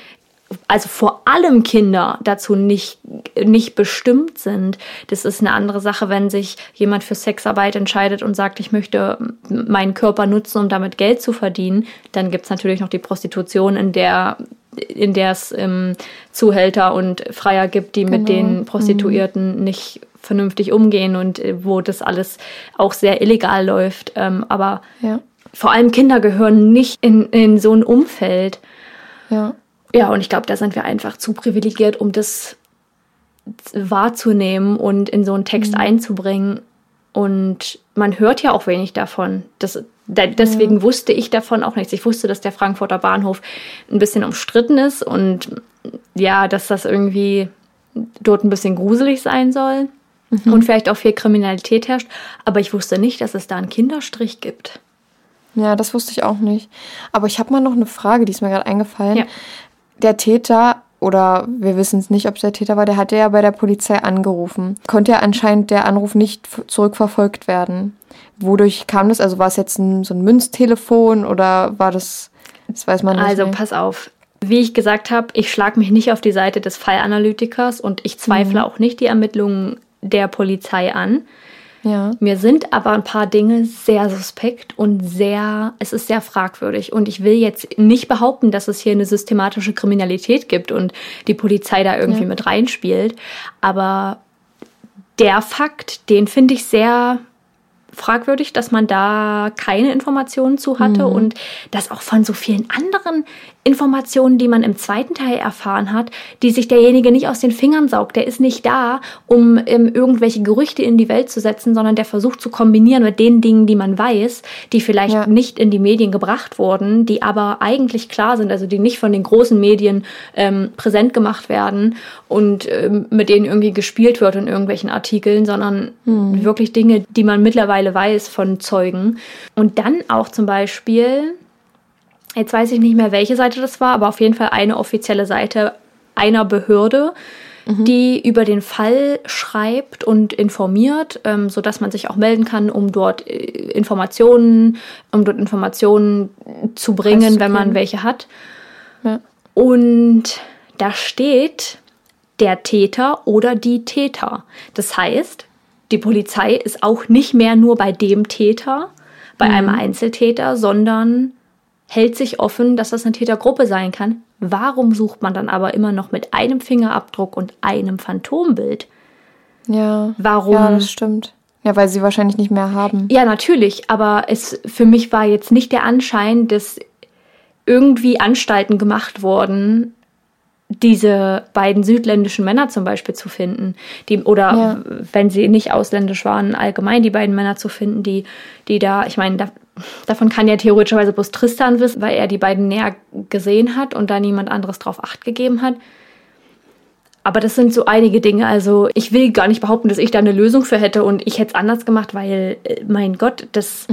Also vor allem Kinder dazu nicht, nicht bestimmt sind. Das ist eine andere Sache, wenn sich jemand für Sexarbeit entscheidet und sagt, ich möchte meinen Körper nutzen, um damit Geld zu verdienen. Dann gibt es natürlich noch die Prostitution, in der in der es ähm, Zuhälter und Freier gibt, die mit Genau. den Prostituierten nicht vernünftig umgehen und äh, wo das alles auch sehr illegal läuft. Ähm, aber Ja. vor allem Kinder gehören nicht in, in so ein Umfeld. Ja. Ja, und ich glaube, da sind wir einfach zu privilegiert, um das wahrzunehmen und in so einen Text einzubringen. Und man hört ja auch wenig davon. Das, da, deswegen wusste ich davon auch nichts. Ich wusste, dass der Frankfurter Bahnhof ein bisschen umstritten ist und ja, dass das irgendwie dort ein bisschen gruselig sein soll und vielleicht auch viel Kriminalität herrscht. Aber ich wusste nicht, dass es da einen Kinderstrich gibt. Ja, das wusste ich auch nicht. Aber ich habe mal noch eine Frage, die ist mir gerade eingefallen. Ja. Der Täter, oder wir wissen es nicht, ob es der Täter war, der hatte ja bei der Polizei angerufen. Konnte ja anscheinend der Anruf nicht zurückverfolgt werden. Wodurch kam das? Also war es jetzt ein, so ein Münztelefon oder war das, das weiß man nicht. Also mehr. pass auf. Wie ich gesagt habe, ich schlage mich nicht auf die Seite des Fallanalytikers und ich zweifle auch nicht die Ermittlungen der Polizei an. Ja. Mir sind aber ein paar Dinge sehr suspekt und sehr, es ist sehr fragwürdig. Und ich will jetzt nicht behaupten, dass es hier eine systematische Kriminalität gibt und die Polizei da irgendwie Ja. mit reinspielt. Aber der Fakt, den finde ich sehr fragwürdig, dass man da keine Informationen zu hatte und dass auch von so vielen anderen Informationen, die man im zweiten Teil erfahren hat, die sich derjenige nicht aus den Fingern saugt. Der ist nicht da, um ähm, irgendwelche Gerüchte in die Welt zu setzen, sondern der versucht zu kombinieren mit den Dingen, die man weiß, die vielleicht Ja. nicht in die Medien gebracht wurden, die aber eigentlich klar sind, also die nicht von den großen Medien ähm, präsent gemacht werden und ähm, mit denen irgendwie gespielt wird in irgendwelchen Artikeln, sondern wirklich Dinge, die man mittlerweile weiß von Zeugen. Und dann auch zum Beispiel, jetzt weiß ich nicht mehr, welche Seite das war, aber auf jeden Fall eine offizielle Seite einer Behörde, die über den Fall schreibt und informiert, ähm, sodass man sich auch melden kann, um dort äh, Informationen, um dort Informationen zu bringen, wenn man welche hat. Ja. Und da steht der Täter oder die Täter. Das heißt, die Polizei ist auch nicht mehr nur bei dem Täter, bei einem Einzeltäter, sondern hält sich offen, dass das eine Tätergruppe sein kann. Warum sucht man dann aber immer noch mit einem Fingerabdruck und einem Phantombild? Ja. Warum? Ja, das stimmt. Ja, weil sie wahrscheinlich nicht mehr haben. Ja, natürlich, aber es für mich war jetzt nicht der Anschein, dass irgendwie Anstalten gemacht wurden, diese beiden südländischen Männer zum Beispiel zu finden, die oder Ja. wenn sie nicht ausländisch waren, allgemein die beiden Männer zu finden, die die da, ich meine, da, davon kann ja theoretischerweise bloß Tristan wissen, weil er die beiden näher gesehen hat und da niemand anderes drauf Acht gegeben hat. Aber das sind so einige Dinge. Also ich will gar nicht behaupten, dass ich da eine Lösung für hätte und ich hätte es anders gemacht, weil, äh, mein Gott, das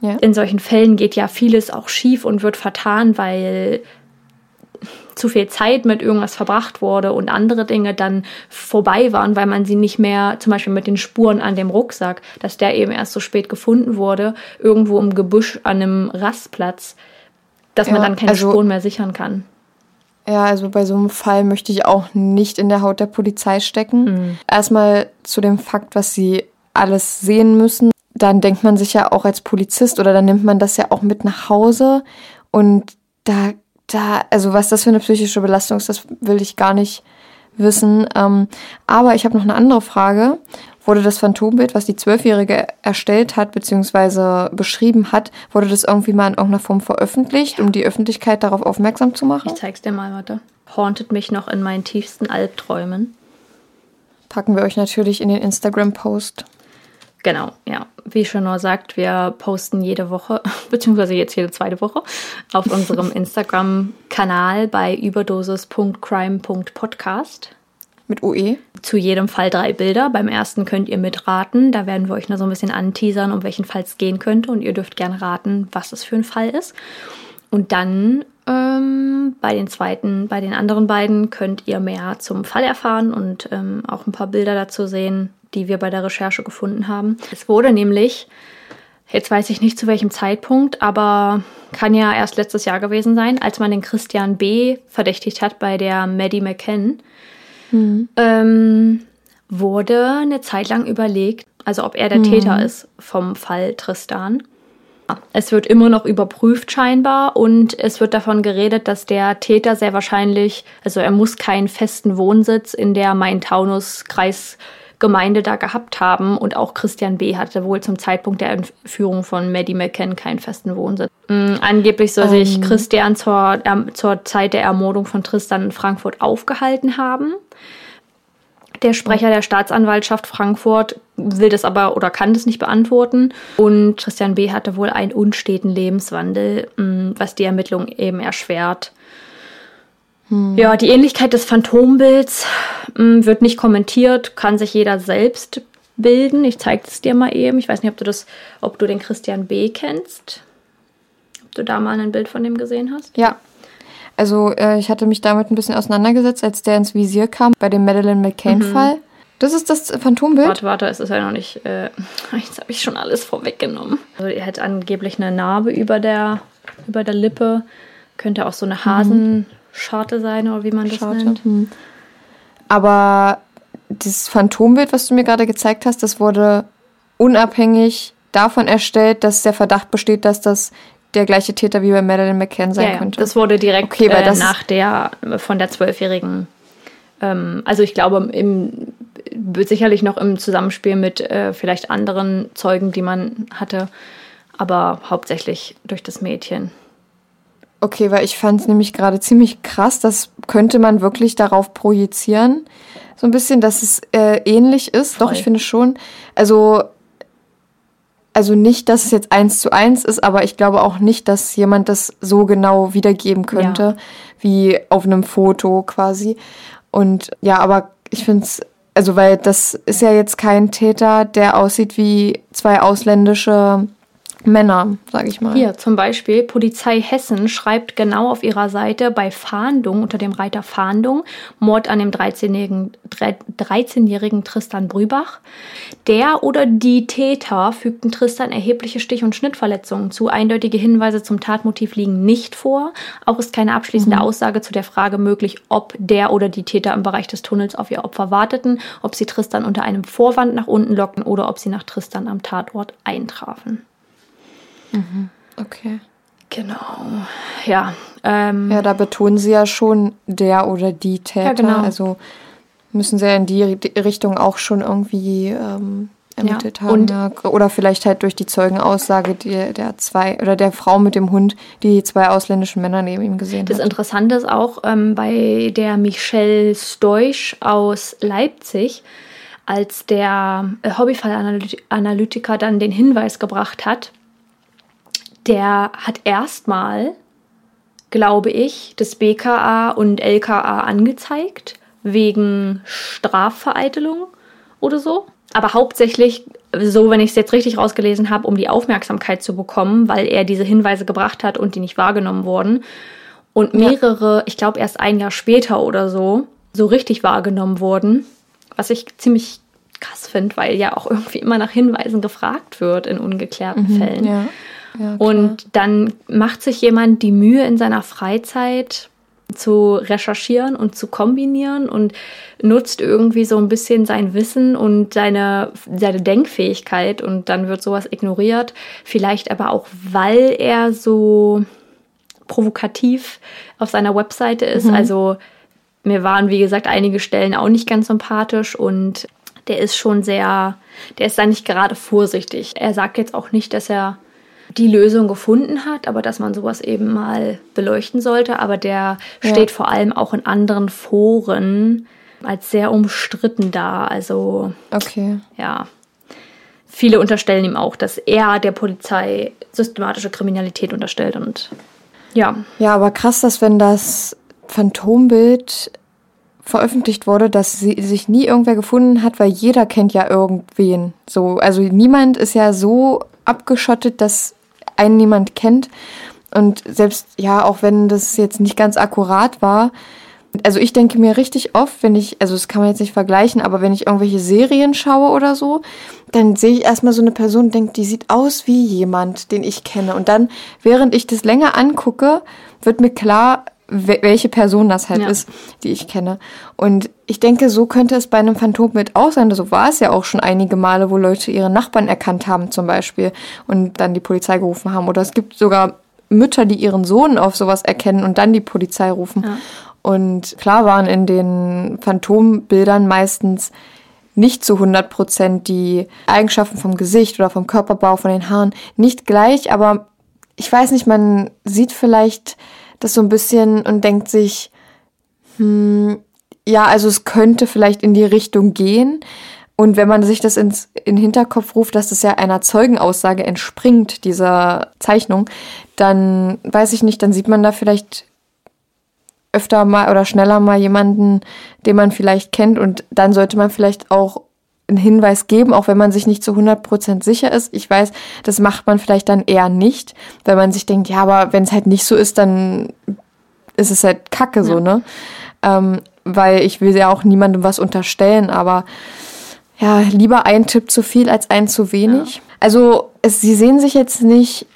ja. in solchen Fällen geht ja vieles auch schief und wird vertan, weil zu viel Zeit mit irgendwas verbracht wurde und andere Dinge dann vorbei waren, weil man sie nicht mehr, zum Beispiel mit den Spuren an dem Rucksack, dass der eben erst so spät gefunden wurde, irgendwo im Gebüsch an einem Rastplatz, dass man Ja, dann keine also- Spuren mehr sichern kann. Ja, also bei so einem Fall möchte ich auch nicht in der Haut der Polizei stecken. Erstmal zu dem Fakt, was sie alles sehen müssen. Dann denkt man sich ja auch als Polizist oder dann nimmt man das ja auch mit nach Hause und da da, also was das für eine psychische Belastung ist, das will ich gar nicht wissen. Ähm, aber ich habe noch eine andere Frage. Wurde das Phantombild, was die Zwölfjährige erstellt hat, beziehungsweise beschrieben hat, wurde das irgendwie mal in irgendeiner Form veröffentlicht, ja. um die Öffentlichkeit darauf aufmerksam zu machen? Ich zeig's dir mal, warte. Hauntet mich noch in meinen tiefsten Albträumen. Packen wir euch natürlich in den Instagram-Post. Genau, ja. Wie Chanor sagt, wir posten jede Woche, beziehungsweise jetzt jede zweite Woche, auf unserem Instagram-Kanal bei überdosis.crime.podcast. Mit UE? Zu jedem Fall drei Bilder. Beim ersten könnt ihr mitraten. Da werden wir euch nur so ein bisschen anteasern, um welchen Fall es gehen könnte. Und ihr dürft gerne raten, was es für ein Fall ist. Und dann ähm, bei den zweiten, bei den anderen beiden könnt ihr mehr zum Fall erfahren und ähm, auch ein paar Bilder dazu sehen, die wir bei der Recherche gefunden haben. Es wurde nämlich, jetzt weiß ich nicht zu welchem Zeitpunkt, aber kann ja erst letztes Jahr gewesen sein, als man den Christian B. verdächtigt hat bei der Maddie McCann, mhm. ähm, wurde eine Zeit lang überlegt, also ob er der mhm. Täter ist vom Fall Tristan. Es wird immer noch überprüft scheinbar und es wird davon geredet, dass der Täter sehr wahrscheinlich, also er muss keinen festen Wohnsitz in der Main-Taunus-Kreis Gemeinde da gehabt haben. Und auch Christian B. hatte wohl zum Zeitpunkt der Entführung von Maddie McCann keinen festen Wohnsitz. Mhm, angeblich soll sich. Ähm. Christian zur, äh, zur Zeit der Ermordung von Tristan in Frankfurt aufgehalten haben. Der Sprecher der Staatsanwaltschaft Frankfurt will das aber oder kann das nicht beantworten. Und Christian B. hatte wohl einen unsteten Lebenswandel, mm, was die Ermittlung eben erschwert. Hm. Ja, die Ähnlichkeit des Phantombilds mh, hm, wird nicht kommentiert, kann sich jeder selbst bilden. Ich zeige es dir mal eben. Ich weiß nicht, ob du das, ob du den Christian B. kennst. Ob du da mal ein Bild von dem gesehen hast? Ja. Also äh, ich hatte mich damit ein bisschen auseinandergesetzt, als der ins Visier kam bei dem Madeleine McCain-Fall. Mhm. Das ist das Phantombild? Warte, warte, es ist ja noch nicht. Äh, jetzt habe ich schon alles vorweggenommen. Also er hat angeblich eine Narbe über der, über der Lippe. Könnte auch so eine Hasen. Mhm Scharte sein oder wie man das Scharte. nennt. Hm. Aber das Phantombild, was du mir gerade gezeigt hast, das wurde unabhängig davon erstellt, dass der Verdacht besteht, dass das der gleiche Täter wie bei Madeleine McCann sein ja, könnte. Das wurde direkt okay, äh, nach der von der zwölfjährigen. Ähm, also ich glaube, im, sicherlich noch im Zusammenspiel mit äh, vielleicht anderen Zeugen, die man hatte, aber hauptsächlich durch das Mädchen. Okay, weil ich fand es nämlich gerade ziemlich krass. Das könnte man wirklich darauf projizieren. So ein bisschen, dass es äh, ähnlich ist. Voll. Doch, ich finde schon. Also, also nicht, dass es jetzt eins zu eins ist, aber ich glaube auch nicht, dass jemand das so genau wiedergeben könnte, ja. wie auf einem Foto quasi. Und ja, aber ich finde es, also weil das ist ja jetzt kein Täter, der aussieht wie zwei ausländische Männer, sage ich mal. Hier zum Beispiel, Polizei Hessen schreibt genau auf ihrer Seite bei Fahndung unter dem Reiter Fahndung Mord an dem 13-jährigen 13 Tristan Brübach. Der oder die Täter fügten Tristan erhebliche Stich- und Schnittverletzungen zu. Eindeutige Hinweise zum Tatmotiv liegen nicht vor. Auch ist keine abschließende mhm. Aussage zu der Frage möglich, ob der oder die Täter im Bereich des Tunnels auf ihr Opfer warteten, ob sie Tristan unter einem Vorwand nach unten lockten oder ob sie nach Tristan am Tatort eintrafen. Mhm. Okay. Genau. Ja. Ähm, ja, da betonen sie ja schon der oder die Täter. Ja, genau. Also müssen sie ja in die Richtung auch schon irgendwie ähm, ermittelt ja. haben. Und ja. Oder vielleicht halt durch die Zeugenaussage die, der zwei oder der Frau mit dem Hund, die zwei ausländischen Männer neben ihm gesehen das hat. Das Interessante ist auch ähm, bei der Michelle Stoisch aus Leipzig, als der äh, Hobbyfallanalytiker dann den Hinweis gebracht hat, der hat erstmal, glaube ich, das BKA und LKA angezeigt wegen Strafvereitelung oder so. Aber hauptsächlich, so wenn ich es jetzt richtig rausgelesen habe, um die Aufmerksamkeit zu bekommen, weil er diese Hinweise gebracht hat und die nicht wahrgenommen wurden. Und mehrere, ja. ich glaube erst ein Jahr später oder so, so richtig wahrgenommen wurden. Was ich ziemlich krass finde, weil ja auch irgendwie immer nach Hinweisen gefragt wird in ungeklärten mhm, Fällen. Ja und dann macht sich jemand die Mühe in seiner Freizeit zu recherchieren und zu kombinieren und nutzt irgendwie so ein bisschen sein Wissen und seine, seine Denkfähigkeit und dann wird sowas ignoriert. Vielleicht aber auch, weil er so provokativ auf seiner Webseite ist. Mhm. Also mir waren, wie gesagt, einige Stellen auch nicht ganz sympathisch und der ist schon sehr, der ist da nicht gerade vorsichtig. Er sagt jetzt auch nicht, dass er die Lösung gefunden hat, aber dass man sowas eben mal beleuchten sollte. Aber der Ja. steht vor allem auch in anderen Foren als sehr umstritten da. Also Okay. ja, viele unterstellen ihm auch, dass er der Polizei systematische Kriminalität unterstellt und ja, Ja, aber krass, dass wenn das Phantombild veröffentlicht wurde, dass sie sich nie irgendwer gefunden hat, weil jeder kennt ja irgendwen. So, also niemand ist ja so abgeschottet, dass einen niemand kennt. Und selbst, ja, auch wenn das jetzt nicht ganz akkurat war, also ich denke mir richtig oft, wenn ich, also das kann man jetzt nicht vergleichen, aber wenn ich irgendwelche Serien schaue oder so, dann sehe ich erstmal so eine Person und denke, die sieht aus wie jemand, den ich kenne. Und dann, während ich das länger angucke, wird mir klar, welche Person das halt Ja. ist, die ich kenne. Und ich denke, so könnte es bei einem Phantombild auch sein. So war es ja auch schon einige Male, wo Leute ihre Nachbarn erkannt haben zum Beispiel und dann die Polizei gerufen haben. Oder es gibt sogar Mütter, die ihren Sohn auf sowas erkennen und dann die Polizei rufen. Ja. Und klar waren in den Phantombildern meistens nicht zu 100 Prozent die Eigenschaften vom Gesicht oder vom Körperbau, von den Haaren nicht gleich, aber ich weiß nicht, man sieht vielleicht das so ein bisschen und denkt sich, hm, ja, also es könnte vielleicht in die Richtung gehen. Und wenn man sich das ins, in den Hinterkopf ruft, dass das ja einer Zeugenaussage entspringt, dieser Zeichnung, dann weiß ich nicht, dann sieht man da vielleicht öfter mal oder schneller mal jemanden, den man vielleicht kennt und dann sollte man vielleicht auch einen Hinweis geben, auch wenn man sich nicht zu 100% sicher ist. Ich weiß, das macht man vielleicht dann eher nicht, weil man sich denkt, ja, aber wenn es halt nicht so ist, dann ist es halt kacke so, ne? Ähm, weil ich will ja auch niemandem was unterstellen, aber ja, lieber ein Tipp zu viel als ein zu wenig. Also es, sie sehen sich jetzt nicht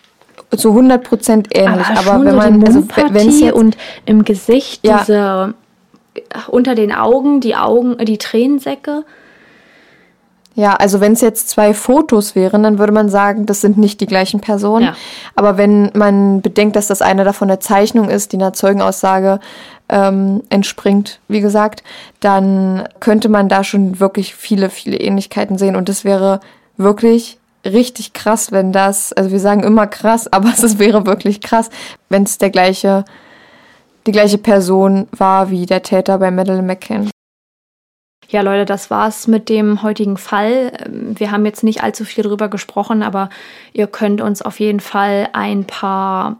zu 100% ähnlich, aber, schon wenn so man, also Mundpartie wenn es jetzt und im Gesicht Ja. diese äh, unter den Augen, die Augen, die Tränensäcke. Ja, also wenn es jetzt zwei Fotos wären, dann würde man sagen, das sind nicht die gleichen Personen. Ja. Aber wenn man bedenkt, dass das eine davon eine Zeichnung ist, die einer Zeugenaussage ähm, entspringt, wie gesagt, dann könnte man da schon wirklich viele, viele Ähnlichkeiten sehen. Und das wäre wirklich richtig krass, wenn das, also wir sagen immer krass, aber es wäre wirklich krass, wenn es der gleiche, die gleiche Person war wie der Täter bei Madeleine McCann. Ja, Leute, das war's mit dem heutigen Fall. Ähm, Wir haben jetzt nicht allzu viel drüber gesprochen, aber ihr könnt uns auf jeden Fall ein paar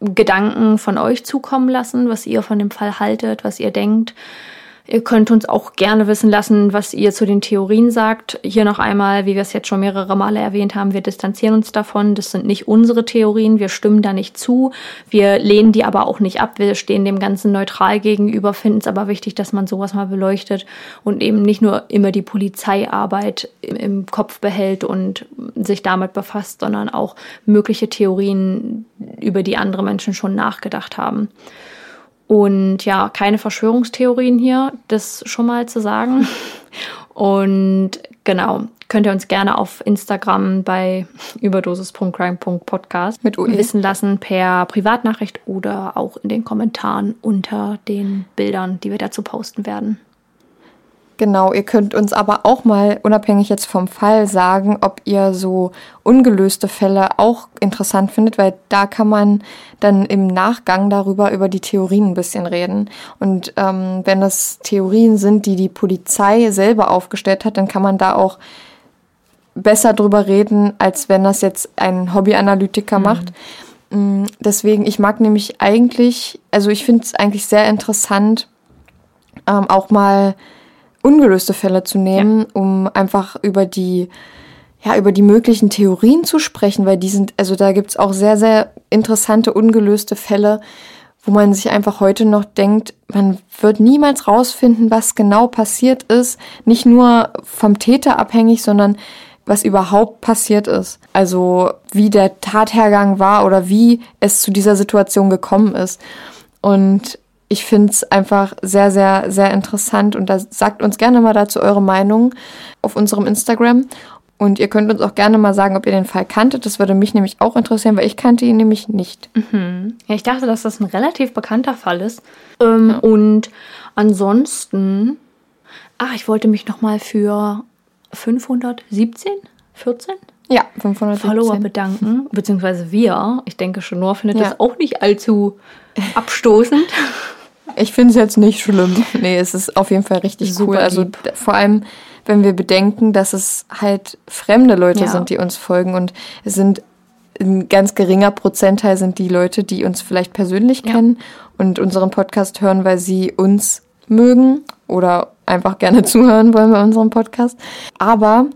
Gedanken von euch zukommen lassen, was ihr von dem Fall haltet, was ihr denkt. Ihr könnt uns auch gerne wissen lassen, was ihr zu den Theorien sagt. Hier noch einmal, wie wir es jetzt schon mehrere Male erwähnt haben, wir distanzieren uns davon. Das sind nicht unsere Theorien, wir stimmen da nicht zu. Wir lehnen die aber auch nicht ab. Wir stehen dem Ganzen neutral gegenüber, finden es aber wichtig, dass man sowas mal beleuchtet und eben nicht nur immer die Polizeiarbeit im, Kopf behält und sich damit befasst, sondern auch mögliche Theorien, über die andere Menschen schon nachgedacht haben. Und ja, keine Verschwörungstheorien hier, das schon mal zu sagen. Und genau, könnt ihr uns gerne auf Instagram bei überdosis.crime.podcast Mit UE. wissen lassen per Privatnachricht oder auch in den Kommentaren unter den Bildern, die wir dazu posten werden. Genau, ihr könnt uns aber auch mal, unabhängig jetzt vom Fall, sagen, ob ihr so ungelöste Fälle auch interessant findet, weil da kann man dann im Nachgang darüber, über die Theorien ein bisschen reden. Und ähm, wenn das Theorien sind, die die Polizei selber aufgestellt hat, dann kann man da auch besser drüber reden, als wenn das jetzt ein Hobbyanalytiker macht. Mm, Deswegen, ich mag nämlich eigentlich, also ich finde es eigentlich sehr interessant, ähm, auch mal ungelöste Fälle zu nehmen, um einfach über die, ja, über die möglichen Theorien zu sprechen, weil die sind, also da gibt's auch sehr, sehr interessante ungelöste Fälle, wo man sich einfach heute noch denkt, man wird niemals rausfinden, was genau passiert ist. Nicht nur vom Täter abhängig, sondern was überhaupt passiert ist. Also wie der Tathergang war oder wie es zu dieser Situation gekommen ist. Und ich finde es einfach sehr, sehr, sehr interessant und da sagt uns gerne mal dazu eure Meinung auf unserem Instagram. Und ihr könnt uns auch gerne mal sagen, ob ihr den Fall kanntet. Das würde mich nämlich auch interessieren, weil ich kannte ihn nämlich nicht. Mhm. Ja, ich dachte, dass das ein relativ bekannter Fall ist. Ähm, ja. Und ansonsten, ach, ich wollte mich noch mal für 517, 14? Ja, 517. Follower bedanken, beziehungsweise wir. Ich denke, Schnur findet ja. das auch nicht allzu abstoßend. Ich finde es jetzt nicht schlimm. Nee, es ist auf jeden Fall richtig Super cool. Also vor allem, wenn wir bedenken, dass es halt fremde Leute ja. sind, die uns folgen und es sind ein ganz geringer Prozentteil sind die Leute, die uns vielleicht persönlich ja. kennen und unseren Podcast hören, weil sie uns mögen oder einfach gerne zuhören wollen bei unserem Podcast. Aber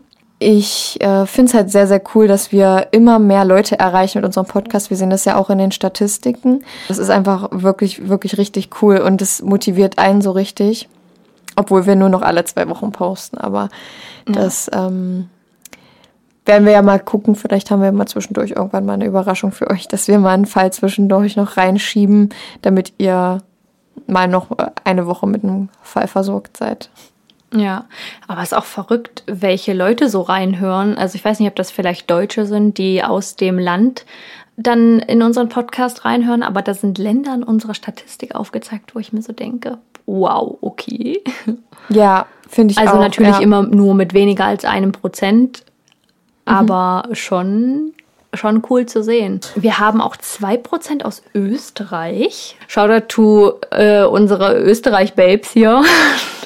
ich äh, finde es halt sehr, sehr cool, dass wir immer mehr Leute erreichen mit unserem Podcast. Wir sehen das ja auch in den Statistiken. Das ist einfach wirklich, wirklich richtig cool und es motiviert einen so richtig. Obwohl wir nur noch alle zwei Wochen posten. Aber ja. das ähm, werden wir ja mal gucken. Vielleicht haben wir mal zwischendurch irgendwann mal eine Überraschung für euch, dass wir mal einen Fall zwischendurch noch reinschieben, damit ihr mal noch eine Woche mit einem Fall versorgt seid. Ja, aber es ist auch verrückt, welche Leute so reinhören. Also ich weiß nicht, ob das vielleicht Deutsche sind, die aus dem Land dann in unseren Podcast reinhören, aber da sind Länder in unserer Statistik aufgezeigt, wo ich mir so denke, wow, okay. Ja, finde ich also auch. Also natürlich ja. immer nur mit weniger als einem Prozent, aber mhm. schon schon cool zu sehen. Wir haben auch 2% aus Österreich. Shoutout to äh, unsere Österreich-Babes hier.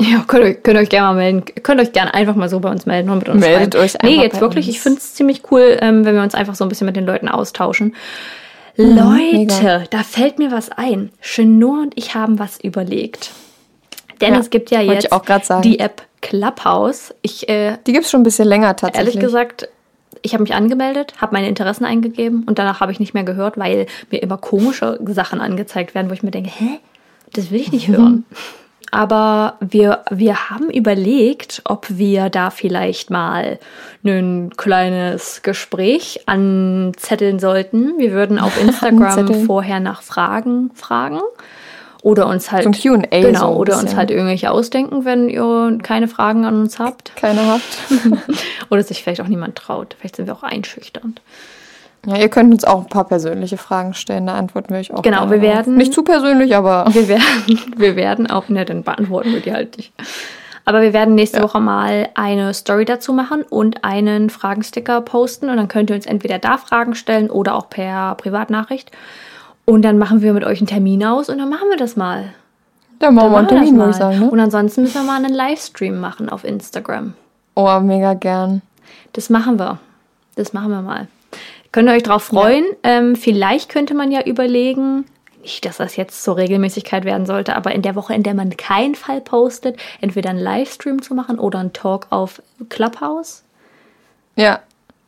Ja, könnt ihr, könnt euch gerne mal melden. Könnt euch gerne einfach mal so bei uns melden und mit uns Meldet schreiben. euch einfach. Nee, jetzt wirklich, uns. ich finde es ziemlich cool, ähm, wenn wir uns einfach so ein bisschen mit den Leuten austauschen. Mhm, Leute, mega. da fällt mir was ein. Chenor und ich haben was überlegt. Denn ja, es gibt ja jetzt die App Clubhouse. Ich, äh, die gibt es schon ein bisschen länger tatsächlich. Ehrlich gesagt, ich habe mich angemeldet, habe meine Interessen eingegeben und danach habe ich nicht mehr gehört, weil mir immer komische Sachen angezeigt werden, wo ich mir denke, hä? Das will ich nicht hören. Aber wir, wir haben überlegt, ob wir da vielleicht mal ein kleines Gespräch anzetteln sollten. Wir würden auf Instagram vorher nach Fragen fragen. Oder uns halt. So ein QA. Genau, so oder uns halt irgendwelche ausdenken, wenn ihr keine Fragen an uns habt. Keine habt. oder sich vielleicht auch niemand traut. Vielleicht sind wir auch einschüchternd. Ja, ihr könnt uns auch ein paar persönliche Fragen stellen, da antworten wir euch auch. Genau, wir werden. Nicht zu persönlich, aber. Wir werden, wir werden auch, ne, dann beantworten wir die halt nicht. Aber wir werden nächste ja. Woche mal eine Story dazu machen und einen Fragensticker posten. Und dann könnt ihr uns entweder da Fragen stellen oder auch per Privatnachricht. Und dann machen wir mit euch einen Termin aus und dann machen wir das mal. Dann machen wir einen Termin, würde ich sagen. Ne? Und ansonsten müssen wir mal einen Livestream machen auf Instagram. Oh, mega gern. Das machen wir. Das machen wir mal. Könnt ihr euch drauf freuen? Ja. Ähm, vielleicht könnte man ja überlegen, nicht, dass das jetzt zur Regelmäßigkeit werden sollte, aber in der Woche, in der man keinen Fall postet, entweder einen Livestream zu machen oder einen Talk auf Clubhouse. Ja.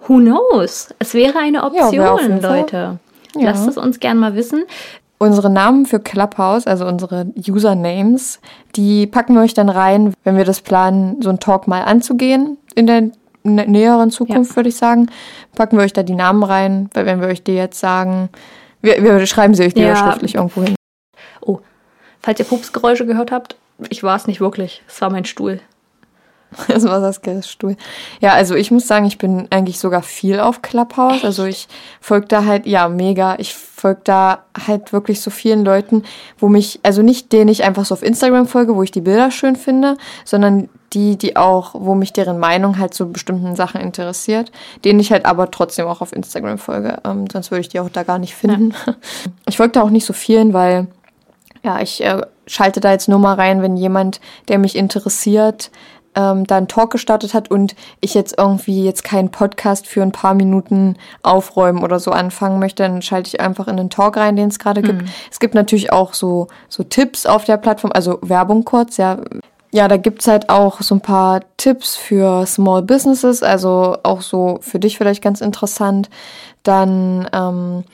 Who knows? Es wäre eine Option, ja, Leute. Ja. Lasst es uns gern mal wissen. Unsere Namen für Clubhouse, also unsere Usernames, die packen wir euch dann rein, wenn wir das planen, so einen Talk mal anzugehen in der näheren Zukunft, ja. würde ich sagen, packen wir euch da die Namen rein, weil wenn wir euch die jetzt sagen, wir, wir schreiben sie euch ja. schriftlich irgendwo hin. Oh, falls ihr Pupsgeräusche gehört habt, ich war es nicht wirklich. Es war mein Stuhl. Das war das Stuhl. Ja, also ich muss sagen, ich bin eigentlich sogar viel auf Clubhouse. Echt? Also ich folge da halt, ja, mega. Ich folge da halt wirklich so vielen Leuten, wo mich, also nicht denen ich einfach so auf Instagram folge, wo ich die Bilder schön finde, sondern die, die auch, wo mich deren Meinung halt zu bestimmten Sachen interessiert, denen ich halt aber trotzdem auch auf Instagram folge. Ähm, sonst würde ich die auch da gar nicht finden. Ja. Ich folge da auch nicht so vielen, weil ja, ich äh, schalte da jetzt nur mal rein, wenn jemand, der mich interessiert, ähm, da einen Talk gestartet hat und ich jetzt irgendwie jetzt keinen Podcast für ein paar Minuten aufräumen oder so anfangen möchte, dann schalte ich einfach in den Talk rein, den es gerade mhm. gibt. Es gibt natürlich auch so, so Tipps auf der Plattform, also Werbung kurz, ja. Ja, da gibt's halt auch so ein paar Tipps für Small Businesses, also auch so für dich vielleicht ganz interessant. Dann, ähm,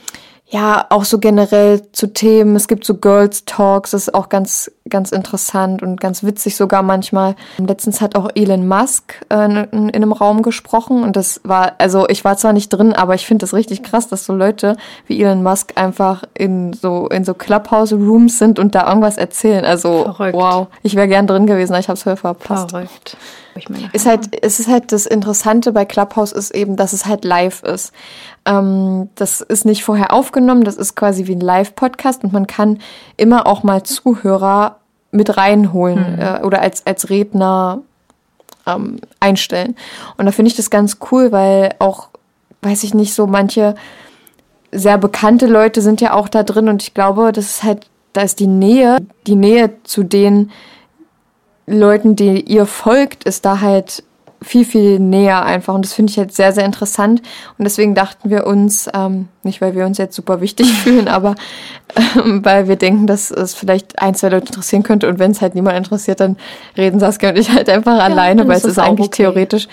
ja, auch so generell zu Themen. Es gibt so Girls Talks, das ist auch ganz, ganz interessant und ganz witzig sogar manchmal. Letztens hat auch Elon Musk äh, in, in einem Raum gesprochen und das war, also ich war zwar nicht drin, aber ich finde das richtig krass, dass so Leute wie Elon Musk einfach in so, in so Clubhouse-Rooms sind und da irgendwas erzählen. Also, Verrückt. wow, ich wäre gern drin gewesen, aber ich habe es voll verpasst. Verrückt. Ich meine, Ist halt, es ist halt das Interessante bei Clubhouse ist eben, dass es halt live ist. Ähm, das ist nicht vorher aufgenommen, das ist quasi wie ein Live-Podcast und man kann immer auch mal Zuhörer mit reinholen äh, oder als, als Redner ähm, einstellen. Und da finde ich das ganz cool, weil auch, weiß ich nicht, so manche sehr bekannte Leute sind ja auch da drin und ich glaube, das ist halt, da ist die Nähe, die Nähe zu den Leuten, die ihr folgt, ist da halt viel, viel näher einfach. Und das finde ich halt sehr, sehr interessant. Und deswegen dachten wir uns, ähm, nicht weil wir uns jetzt super wichtig fühlen, aber ähm, weil wir denken, dass es vielleicht ein, zwei Leute interessieren könnte. Und wenn es halt niemand interessiert, dann reden Saskia und ich halt einfach alleine, dann weil es ist eigentlich okay. theoretisch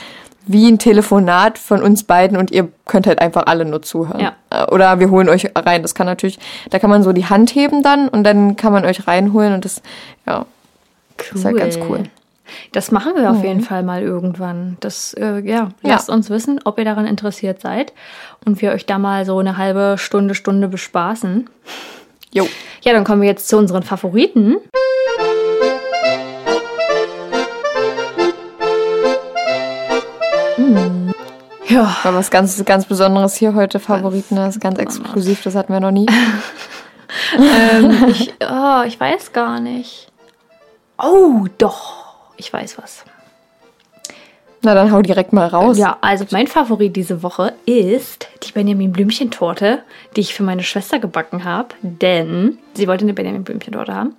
wie ein Telefonat von uns beiden und ihr könnt halt einfach alle nur zuhören. Ja. Äh, Oder wir holen euch rein. Das kann natürlich, da kann man so die Hand heben dann und dann kann man euch reinholen und das, ja, cool. ist halt ganz cool. Das machen wir auf jeden Fall mal irgendwann. Das, äh, ja, lasst uns wissen, ob ihr daran interessiert seid und wir euch da mal so eine halbe Stunde, Stunde bespaßen. Jo. Ja, dann kommen wir jetzt zu unseren Favoriten. Ja, War was ganz, ganz Besonderes hier heute, Favoriten, das ist ganz exklusiv, das hatten wir noch nie. ähm, ich, oh, ich weiß gar nicht. Oh, doch. Ich weiß was. Na, dann hau direkt mal raus. Ja, also mein Favorit diese Woche ist die Benjamin Blümchen-Torte, die ich für meine Schwester gebacken habe, denn sie wollte eine Benjamin Blümchen-Torte haben.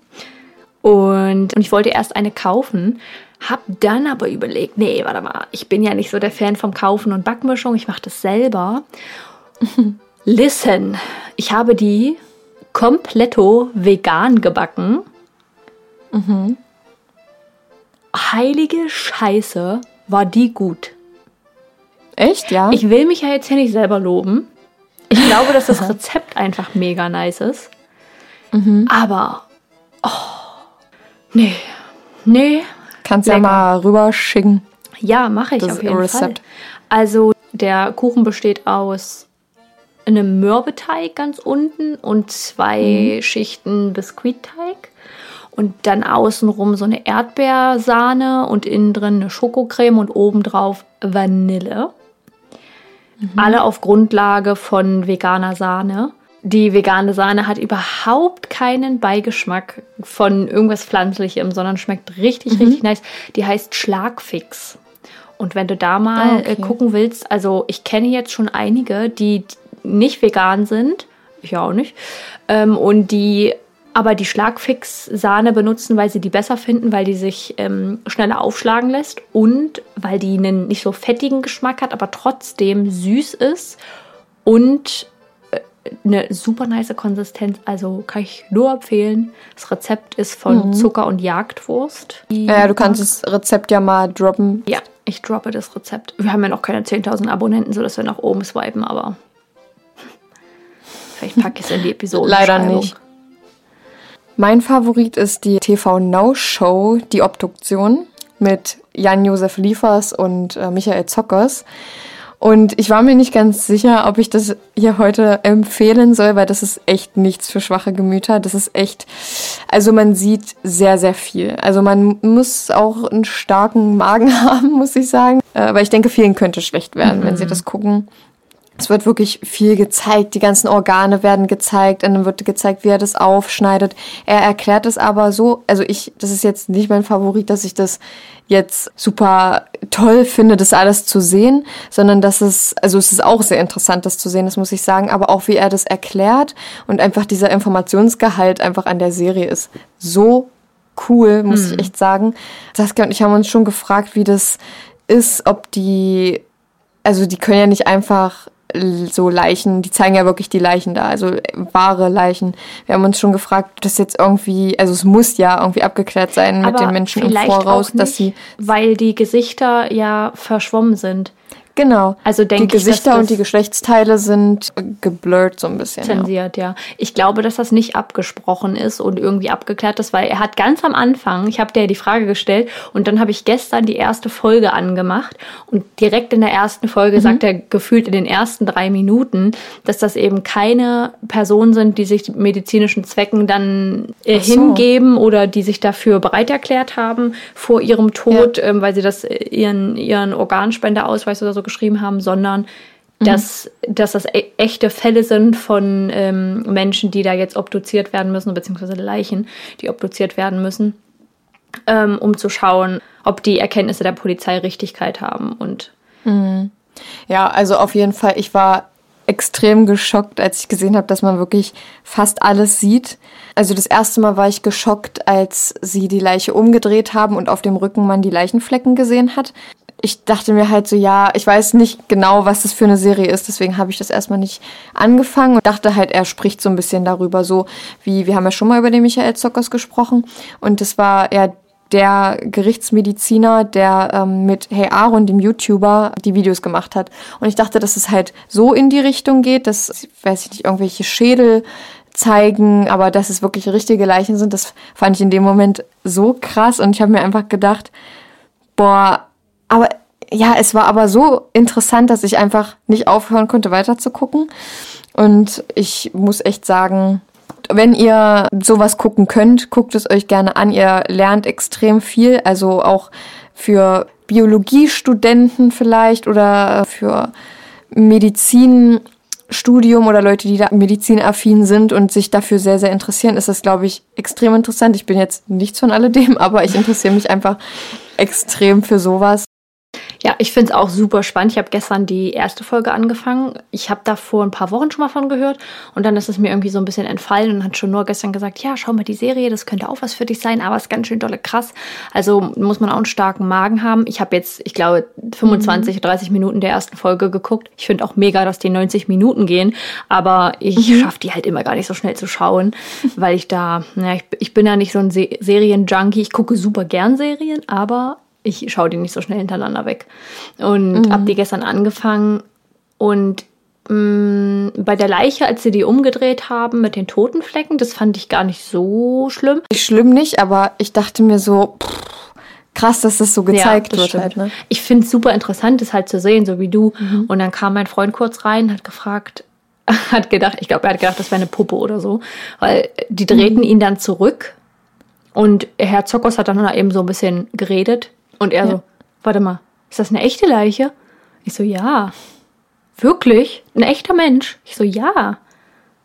Und, und ich wollte erst eine kaufen, hab dann aber überlegt, nee, warte mal, ich bin ja nicht so der Fan vom Kaufen und Backmischung, ich mache das selber. Listen, ich habe die kompletto vegan gebacken. Heilige Scheiße, war die gut. Echt, ja? Ich will mich ja jetzt hier nicht selber loben. Ich glaube, dass das Rezept einfach mega nice ist. Aber, oh, nee, nee, Kannst ja lecker. mal rüberschicken. ja, mache ich Das auf jeden Rezept. Fall. Also, der Kuchen besteht aus einem Mürbeteig ganz unten und zwei Schichten Biskuitteig. Und dann außenrum so eine Erdbeersahne und innen drin eine Schokocreme und obendrauf Vanille. Alle auf Grundlage von veganer Sahne. Die vegane Sahne hat überhaupt keinen Beigeschmack von irgendwas Pflanzlichem, sondern schmeckt richtig, richtig nice. Die heißt Schlagfix. Und wenn du da mal Ah, okay. äh, gucken willst, also ich kenne jetzt schon einige, die nicht vegan sind, ich auch nicht, ähm, und die aber die Schlagfix-Sahne benutzen, weil sie die besser finden, weil die sich ähm, schneller aufschlagen lässt und weil die einen nicht so fettigen Geschmack hat, aber trotzdem süß ist und äh, eine super nice Konsistenz. Also kann ich nur empfehlen. Das Rezept ist von Zucker und Jagdwurst. Ja, du kannst das Rezept ja mal droppen. ja, ich droppe das Rezept. Wir haben ja noch keine 10.000 Abonnenten, sodass wir nach oben swipen, aber vielleicht packe ich es in die Episode. Leider nicht. Mein Favorit ist die TV Now Show, die Obduktion mit Jan-Josef Liefers und äh, Michael Zockers. Und ich war mir nicht ganz sicher, ob ich das hier heute empfehlen soll, weil das ist echt nichts für schwache Gemüter. Das ist echt, also man sieht sehr, sehr viel. Also man muss auch einen starken Magen haben, muss ich sagen. Äh, weil ich denke, vielen könnte schlecht werden, wenn sie das gucken. Es wird wirklich viel gezeigt, die ganzen Organe werden gezeigt, und dann wird gezeigt, wie er das aufschneidet. Er erklärt es aber so, also ich, das ist jetzt nicht mein Favorit, dass ich das jetzt super toll finde, das alles zu sehen, sondern dass es, also es ist auch sehr interessant, das zu sehen, das muss ich sagen, aber auch wie er das erklärt und einfach dieser Informationsgehalt einfach an der Serie ist so cool, muss ich echt sagen. Saskia und ich haben uns schon gefragt, wie das ist, ob die also die können ja nicht einfach so Leichen, die zeigen ja wirklich die Leichen da, also äh, wahre Leichen. Wir haben uns schon gefragt, ob das jetzt irgendwie, also es muss ja irgendwie abgeklärt sein mit Aber den Menschen im Voraus, nicht, dass sie weil die Gesichter ja verschwommen sind. Genau. Also denke die ich, dass Gesichter das- und die Geschlechtsteile sind geblurrt so ein bisschen. Ja. zensiert, ja. Ich glaube, dass das nicht abgesprochen ist und irgendwie abgeklärt ist, weil er hat ganz am Anfang, ich habe dir die Frage gestellt und dann habe ich gestern die erste Folge angemacht und direkt in der ersten Folge sagt er gefühlt in den ersten drei Minuten, dass das eben keine Personen sind, die sich medizinischen Zwecken dann äh, so. hingeben oder die sich dafür bereit erklärt haben vor ihrem Tod, ähm, weil sie das äh, ihren, ihren Organspendeausweis oder so geschrieben haben, sondern dass, dass das e echte Fälle sind von ähm, Menschen, die da jetzt obduziert werden müssen, beziehungsweise Leichen, die obduziert werden müssen, ähm, um zu schauen, ob die Erkenntnisse der Polizei Richtigkeit haben. Und Ja, also auf jeden Fall, ich war extrem geschockt, als ich gesehen habe, dass man wirklich fast alles sieht. Also das erste Mal war ich geschockt, als sie die Leiche umgedreht haben und auf dem Rücken man die Leichenflecken gesehen hat. Ich dachte mir halt so, ja, ich weiß nicht genau, was das für eine Serie ist, deswegen habe ich das erstmal nicht angefangen und dachte halt, er spricht so ein bisschen darüber, so wie, wir haben ja schon mal über den Michael Zockers gesprochen und das war ja der Gerichtsmediziner, der ähm, mit Hey Aaron, dem YouTuber, die Videos gemacht hat. Und ich dachte, dass es halt so in die Richtung geht, dass, weiß ich nicht, irgendwelche Schädel zeigen, aber dass es wirklich richtige Leichen sind, das fand ich in dem Moment so krass. Und ich habe mir einfach gedacht, boah, aber ja, es war aber so interessant, dass ich einfach nicht aufhören konnte, weiter zu gucken. Und ich muss echt sagen, wenn ihr sowas gucken könnt, guckt es euch gerne an. Ihr lernt extrem viel, also auch für Biologiestudenten vielleicht oder für Medizinstudium oder Leute, die da medizinaffin sind und sich dafür sehr, sehr interessieren, ist das, glaube ich, extrem interessant. Ich bin jetzt nichts von alledem, aber ich interessiere mich einfach extrem für sowas. Ja, ich finde es auch super spannend. Ich habe gestern die erste Folge angefangen. Ich habe da vor ein paar Wochen schon mal von gehört und dann ist es mir irgendwie so ein bisschen entfallen und hat schon nur gestern gesagt, ja, schau mal die Serie, das könnte auch was für dich sein, aber es ist ganz schön dolle krass. Also muss man auch einen starken Magen haben. Ich habe jetzt, ich glaube, 25, 30 Minuten der ersten Folge geguckt. Ich finde auch mega, dass die 90 Minuten gehen, aber ich Mhm. schaffe die halt immer gar nicht so schnell zu schauen, weil ich da, ja, ich, ich bin ja nicht so ein Se Serien-Junkie. Ich gucke super gern Serien, aber ich schaue die nicht so schnell hintereinander weg. Und hab die gestern angefangen und mh, bei der Leiche, als sie die umgedreht haben mit den toten Flecken, das fand ich gar nicht so schlimm. Schlimm nicht, aber ich dachte mir so, pff, krass, dass das so gezeigt das wird halt. Ne? Ich finde es super interessant, das halt zu sehen, so wie du. Und dann kam mein Freund kurz rein, hat gefragt, hat gedacht, ich glaube, er hat gedacht, das wäre eine Puppe oder so, weil die drehten ihn dann zurück und Herr Zockers hat dann noch eben so ein bisschen geredet und er so, warte mal, ist das eine echte Leiche? Ich so, ja. Wirklich? Ein echter Mensch? Ich so, ja.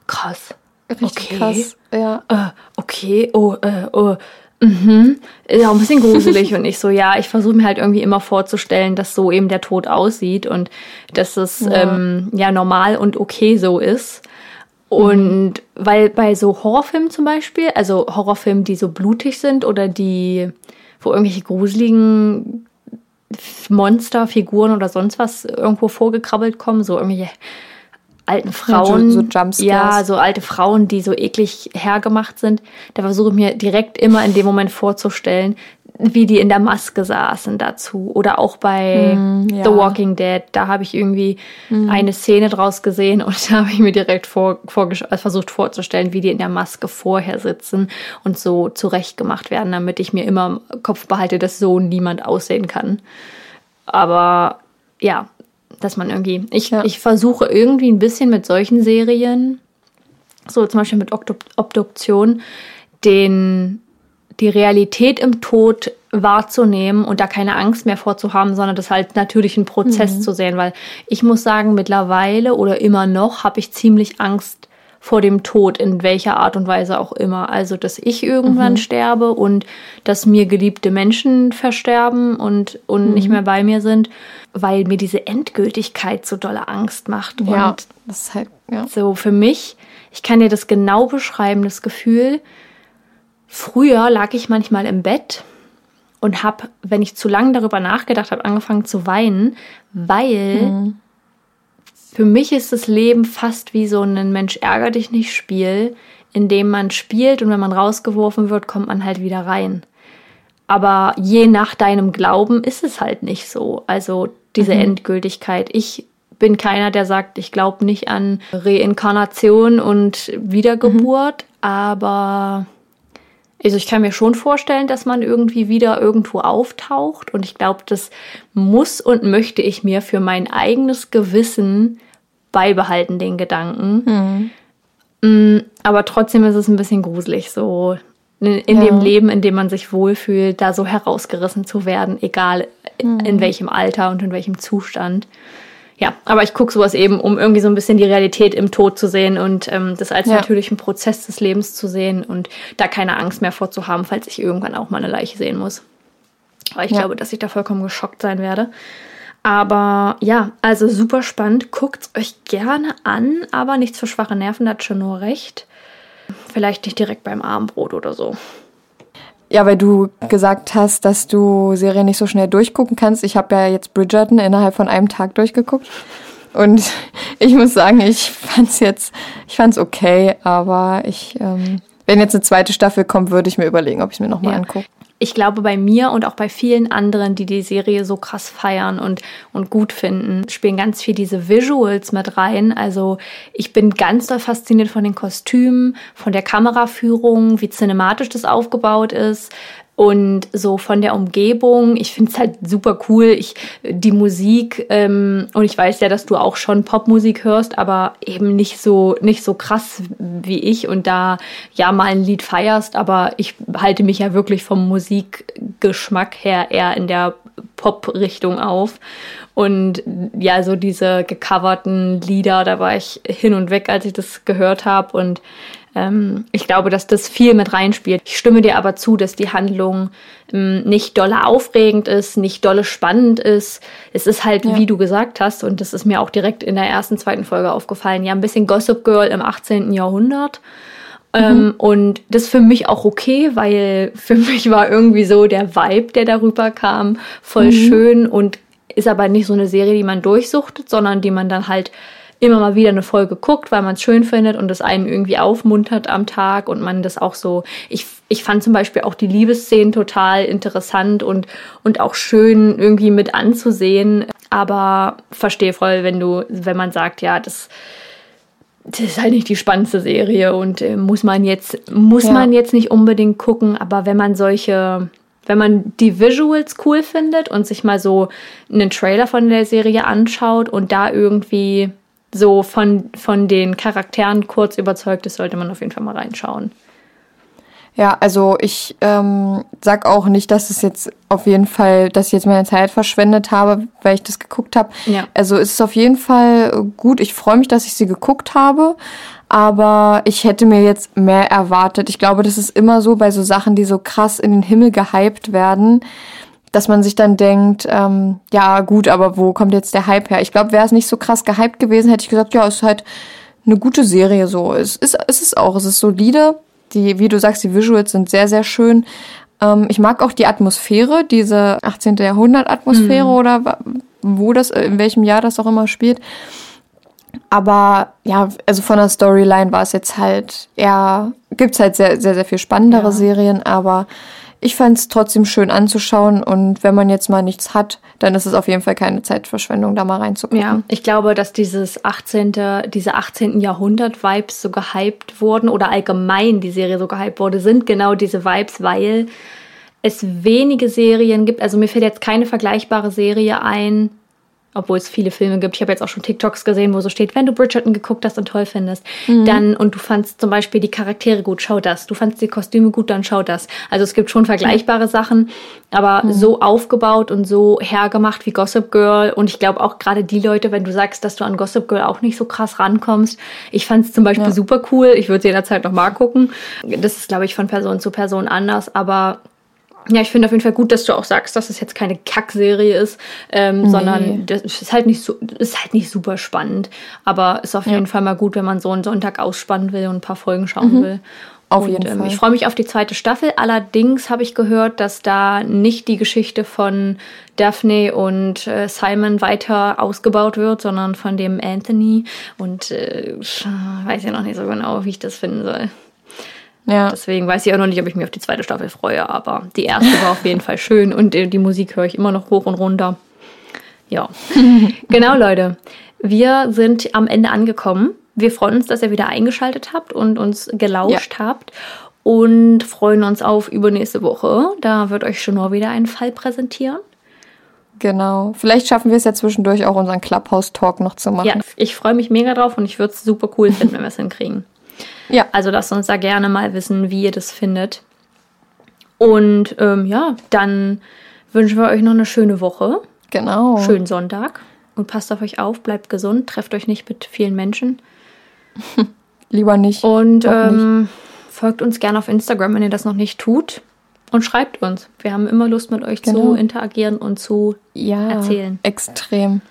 Krass. Richtig okay. krass. Ja. Äh, okay, oh, äh, oh, mhm. Ist auch ein bisschen gruselig. und ich so, ja, ich versuche mir halt irgendwie immer vorzustellen, dass so eben der Tod aussieht und dass es ja, ähm, ja normal und okay so ist. Und mhm. weil bei so Horrorfilmen zum Beispiel, also Horrorfilmen, die so blutig sind oder die, wo irgendwelche gruseligen Monsterfiguren oder sonst was irgendwo vorgekrabbelt kommen, so irgendwelche alten Frauen, so, so ja, so alte Frauen, die so eklig hergemacht sind. Da versuche ich mir direkt immer in dem Moment vorzustellen, wie die in der Maske saßen dazu. Oder auch bei mm, ja. The Walking Dead, da habe ich irgendwie mm. eine Szene draus gesehen und da habe ich mir direkt vor, vor, versucht vorzustellen, wie die in der Maske vorher sitzen und so zurechtgemacht werden, damit ich mir immer im Kopf behalte, dass so niemand aussehen kann. Aber ja, dass man irgendwie, ich, ja. ich versuche irgendwie ein bisschen mit solchen Serien, so zum Beispiel mit Obduktion, den, die Realität im Tod wahrzunehmen und da keine Angst mehr vorzuhaben, sondern das halt natürlich ein Prozess mhm. zu sehen, weil ich muss sagen, mittlerweile oder immer noch habe ich ziemlich Angst vor dem Tod, in welcher Art und Weise auch immer. Also, dass ich irgendwann mhm. sterbe und dass mir geliebte Menschen versterben und, und mhm. nicht mehr bei mir sind, weil mir diese Endgültigkeit so dolle Angst macht. Ja, und das ist halt, ja. So, für mich, ich kann dir das genau beschreiben, das Gefühl, früher lag ich manchmal im Bett und habe, wenn ich zu lange darüber nachgedacht habe, angefangen zu weinen, weil mhm. für mich ist das Leben fast wie so ein Mensch ärger dich nicht Spiel, in dem man spielt und wenn man rausgeworfen wird, kommt man halt wieder rein. Aber je nach deinem Glauben ist es halt nicht so. Also diese mhm. Endgültigkeit. Ich bin keiner, der sagt, ich glaube nicht an Reinkarnation und Wiedergeburt, mhm. aber also ich kann mir schon vorstellen, dass man irgendwie wieder irgendwo auftaucht und ich glaube, das muss und möchte ich mir für mein eigenes Gewissen beibehalten, den Gedanken. Mhm. Aber trotzdem ist es ein bisschen gruselig, so in, in ja. dem Leben, in dem man sich wohlfühlt, da so herausgerissen zu werden, egal mhm. in welchem Alter und in welchem Zustand ja, aber ich gucke sowas eben, um irgendwie so ein bisschen die Realität im Tod zu sehen und ähm, das als ja. natürlichen Prozess des Lebens zu sehen und da keine Angst mehr vorzuhaben, falls ich irgendwann auch mal eine Leiche sehen muss. Aber ich ja. glaube, dass ich da vollkommen geschockt sein werde. Aber ja, also super spannend. Guckt euch gerne an, aber nichts für schwache Nerven, das hat schon nur recht. Vielleicht nicht direkt beim Abendbrot oder so. Ja, weil du gesagt hast, dass du Serien nicht so schnell durchgucken kannst. Ich habe ja jetzt Bridgerton innerhalb von einem Tag durchgeguckt. Und ich muss sagen, ich fand's jetzt, ich fand's okay, aber ich, ähm, wenn jetzt eine zweite Staffel kommt, würde ich mir überlegen, ob ich es mir nochmal ja. angucke ich glaube, bei mir und auch bei vielen anderen, die die Serie so krass feiern und, und gut finden, spielen ganz viel diese Visuals mit rein. Also ich bin ganz doll fasziniert von den Kostümen, von der Kameraführung, wie cinematisch das aufgebaut ist, und so von der Umgebung. Ich finde es halt super cool. Ich, die Musik, ähm, und ich weiß ja, dass du auch schon Popmusik hörst, aber eben nicht so, nicht so krass wie ich und da ja mal ein Lied feierst, aber ich halte mich ja wirklich vom Musikgeschmack her eher in der Pop-Richtung auf. Und ja, so diese gecoverten Lieder, da war ich hin und weg, als ich das gehört habe. Und ähm, ich glaube, dass das viel mit reinspielt. Ich stimme dir aber zu, dass die Handlung ähm, nicht dolle aufregend ist, nicht dolle spannend ist. Es ist halt, ja. wie du gesagt hast, und das ist mir auch direkt in der ersten, zweiten Folge aufgefallen, ja, ein bisschen Gossip Girl im 18. Jahrhundert. Mhm. Ähm, und das ist für mich auch okay, weil für mich war irgendwie so der Vibe, der darüber kam, voll mhm. schön und ist aber nicht so eine Serie, die man durchsuchtet, sondern die man dann halt immer mal wieder eine Folge guckt, weil man es schön findet und es einen irgendwie aufmuntert am Tag und man das auch so, ich, ich fand zum Beispiel auch die Liebesszenen total interessant und, und auch schön irgendwie mit anzusehen, aber verstehe voll, wenn du, wenn man sagt, ja, das, das ist halt nicht die spannendste Serie und äh, muss man jetzt, muss ja. man jetzt nicht unbedingt gucken, aber wenn man solche, wenn man die Visuals cool findet und sich mal so einen Trailer von der Serie anschaut und da irgendwie so von, von den Charakteren kurz überzeugt ist, sollte man auf jeden Fall mal reinschauen. Ja, also ich ähm, sag auch nicht, dass es jetzt auf jeden Fall, dass ich jetzt meine Zeit verschwendet habe, weil ich das geguckt habe. Ja. Also es ist auf jeden Fall gut. Ich freue mich, dass ich sie geguckt habe, aber ich hätte mir jetzt mehr erwartet. Ich glaube, das ist immer so bei so Sachen, die so krass in den Himmel gehypt werden dass man sich dann denkt, ähm, ja gut, aber wo kommt jetzt der Hype her? Ich glaube, wäre es nicht so krass gehypt gewesen, hätte ich gesagt, ja, es ist halt eine gute Serie so. Es ist, es ist auch, es ist solide. Die, wie du sagst, die Visuals sind sehr, sehr schön. Ähm, ich mag auch die Atmosphäre, diese 18. Jahrhundert-Atmosphäre mhm. oder wo das, in welchem Jahr das auch immer spielt. Aber ja, also von der Storyline war es jetzt halt eher, gibt's halt sehr, sehr, sehr viel spannendere ja. Serien, aber ich fand es trotzdem schön anzuschauen und wenn man jetzt mal nichts hat, dann ist es auf jeden Fall keine Zeitverschwendung, da mal reinzugucken. Ja, ich glaube, dass dieses 18., diese 18. Jahrhundert-Vibes so gehypt wurden oder allgemein die Serie so gehypt wurde, sind genau diese Vibes, weil es wenige Serien gibt. Also mir fällt jetzt keine vergleichbare Serie ein, obwohl es viele Filme gibt. Ich habe jetzt auch schon TikToks gesehen, wo so steht, wenn du Bridgerton geguckt hast und toll findest, mhm. dann und du fandst zum Beispiel die Charaktere gut, schau das. Du fandst die Kostüme gut, dann schau das. Also es gibt schon vergleichbare. Sachen, aber mhm. so aufgebaut und so hergemacht wie Gossip Girl. Und ich glaube auch gerade die Leute, wenn du sagst, dass du an Gossip Girl auch nicht so krass rankommst. Ich fand es zum Beispiel ja. super cool. Ich würde es jederzeit noch mal gucken. Das ist, glaube ich, von Person zu Person anders, aber ja, ich finde auf jeden Fall gut, dass du auch sagst, dass es jetzt keine Kackserie ist, ähm, nee. sondern das ist halt nicht so, ist halt nicht super spannend. Aber ist auf ja. jeden Fall mal gut, wenn man so einen Sonntag ausspannen will und ein paar Folgen schauen mhm. will. Auf und, jeden ähm, Fall. Ich freue mich auf die zweite Staffel. Allerdings habe ich gehört, dass da nicht die Geschichte von Daphne und äh, Simon weiter ausgebaut wird, sondern von dem Anthony. Und äh, weiß ja noch nicht so genau, wie ich das finden soll. Ja. Deswegen weiß ich auch noch nicht, ob ich mich auf die zweite Staffel freue, aber die erste war auf jeden Fall schön und die, die Musik höre ich immer noch hoch und runter. Ja. genau, Leute. Wir sind am Ende angekommen. Wir freuen uns, dass ihr wieder eingeschaltet habt und uns gelauscht ja. habt und freuen uns auf übernächste Woche. Da wird euch schon nur wieder ein Fall präsentieren. Genau. Vielleicht schaffen wir es ja zwischendurch auch unseren Clubhouse-Talk noch zu machen. Ja, ich freue mich mega drauf und ich würde es super cool finden, wenn wir es hinkriegen. Ja. Also lasst uns da gerne mal wissen, wie ihr das findet. Und ähm, ja, dann wünschen wir euch noch eine schöne Woche. Genau. Schönen Sonntag. Und passt auf euch auf, bleibt gesund, trefft euch nicht mit vielen Menschen. Lieber nicht. Und ähm, nicht. folgt uns gerne auf Instagram, wenn ihr das noch nicht tut. Und schreibt uns. Wir haben immer Lust, mit euch genau. zu interagieren und zu ja, erzählen. Extrem.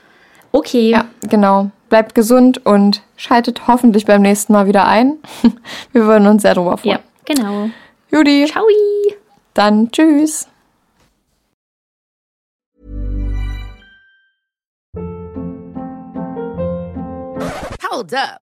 Okay. Ja, genau. Bleibt gesund und schaltet hoffentlich beim nächsten Mal wieder ein. Wir würden uns sehr drüber freuen. Ja, genau. Judy. Ciao. Dann tschüss. Hold up.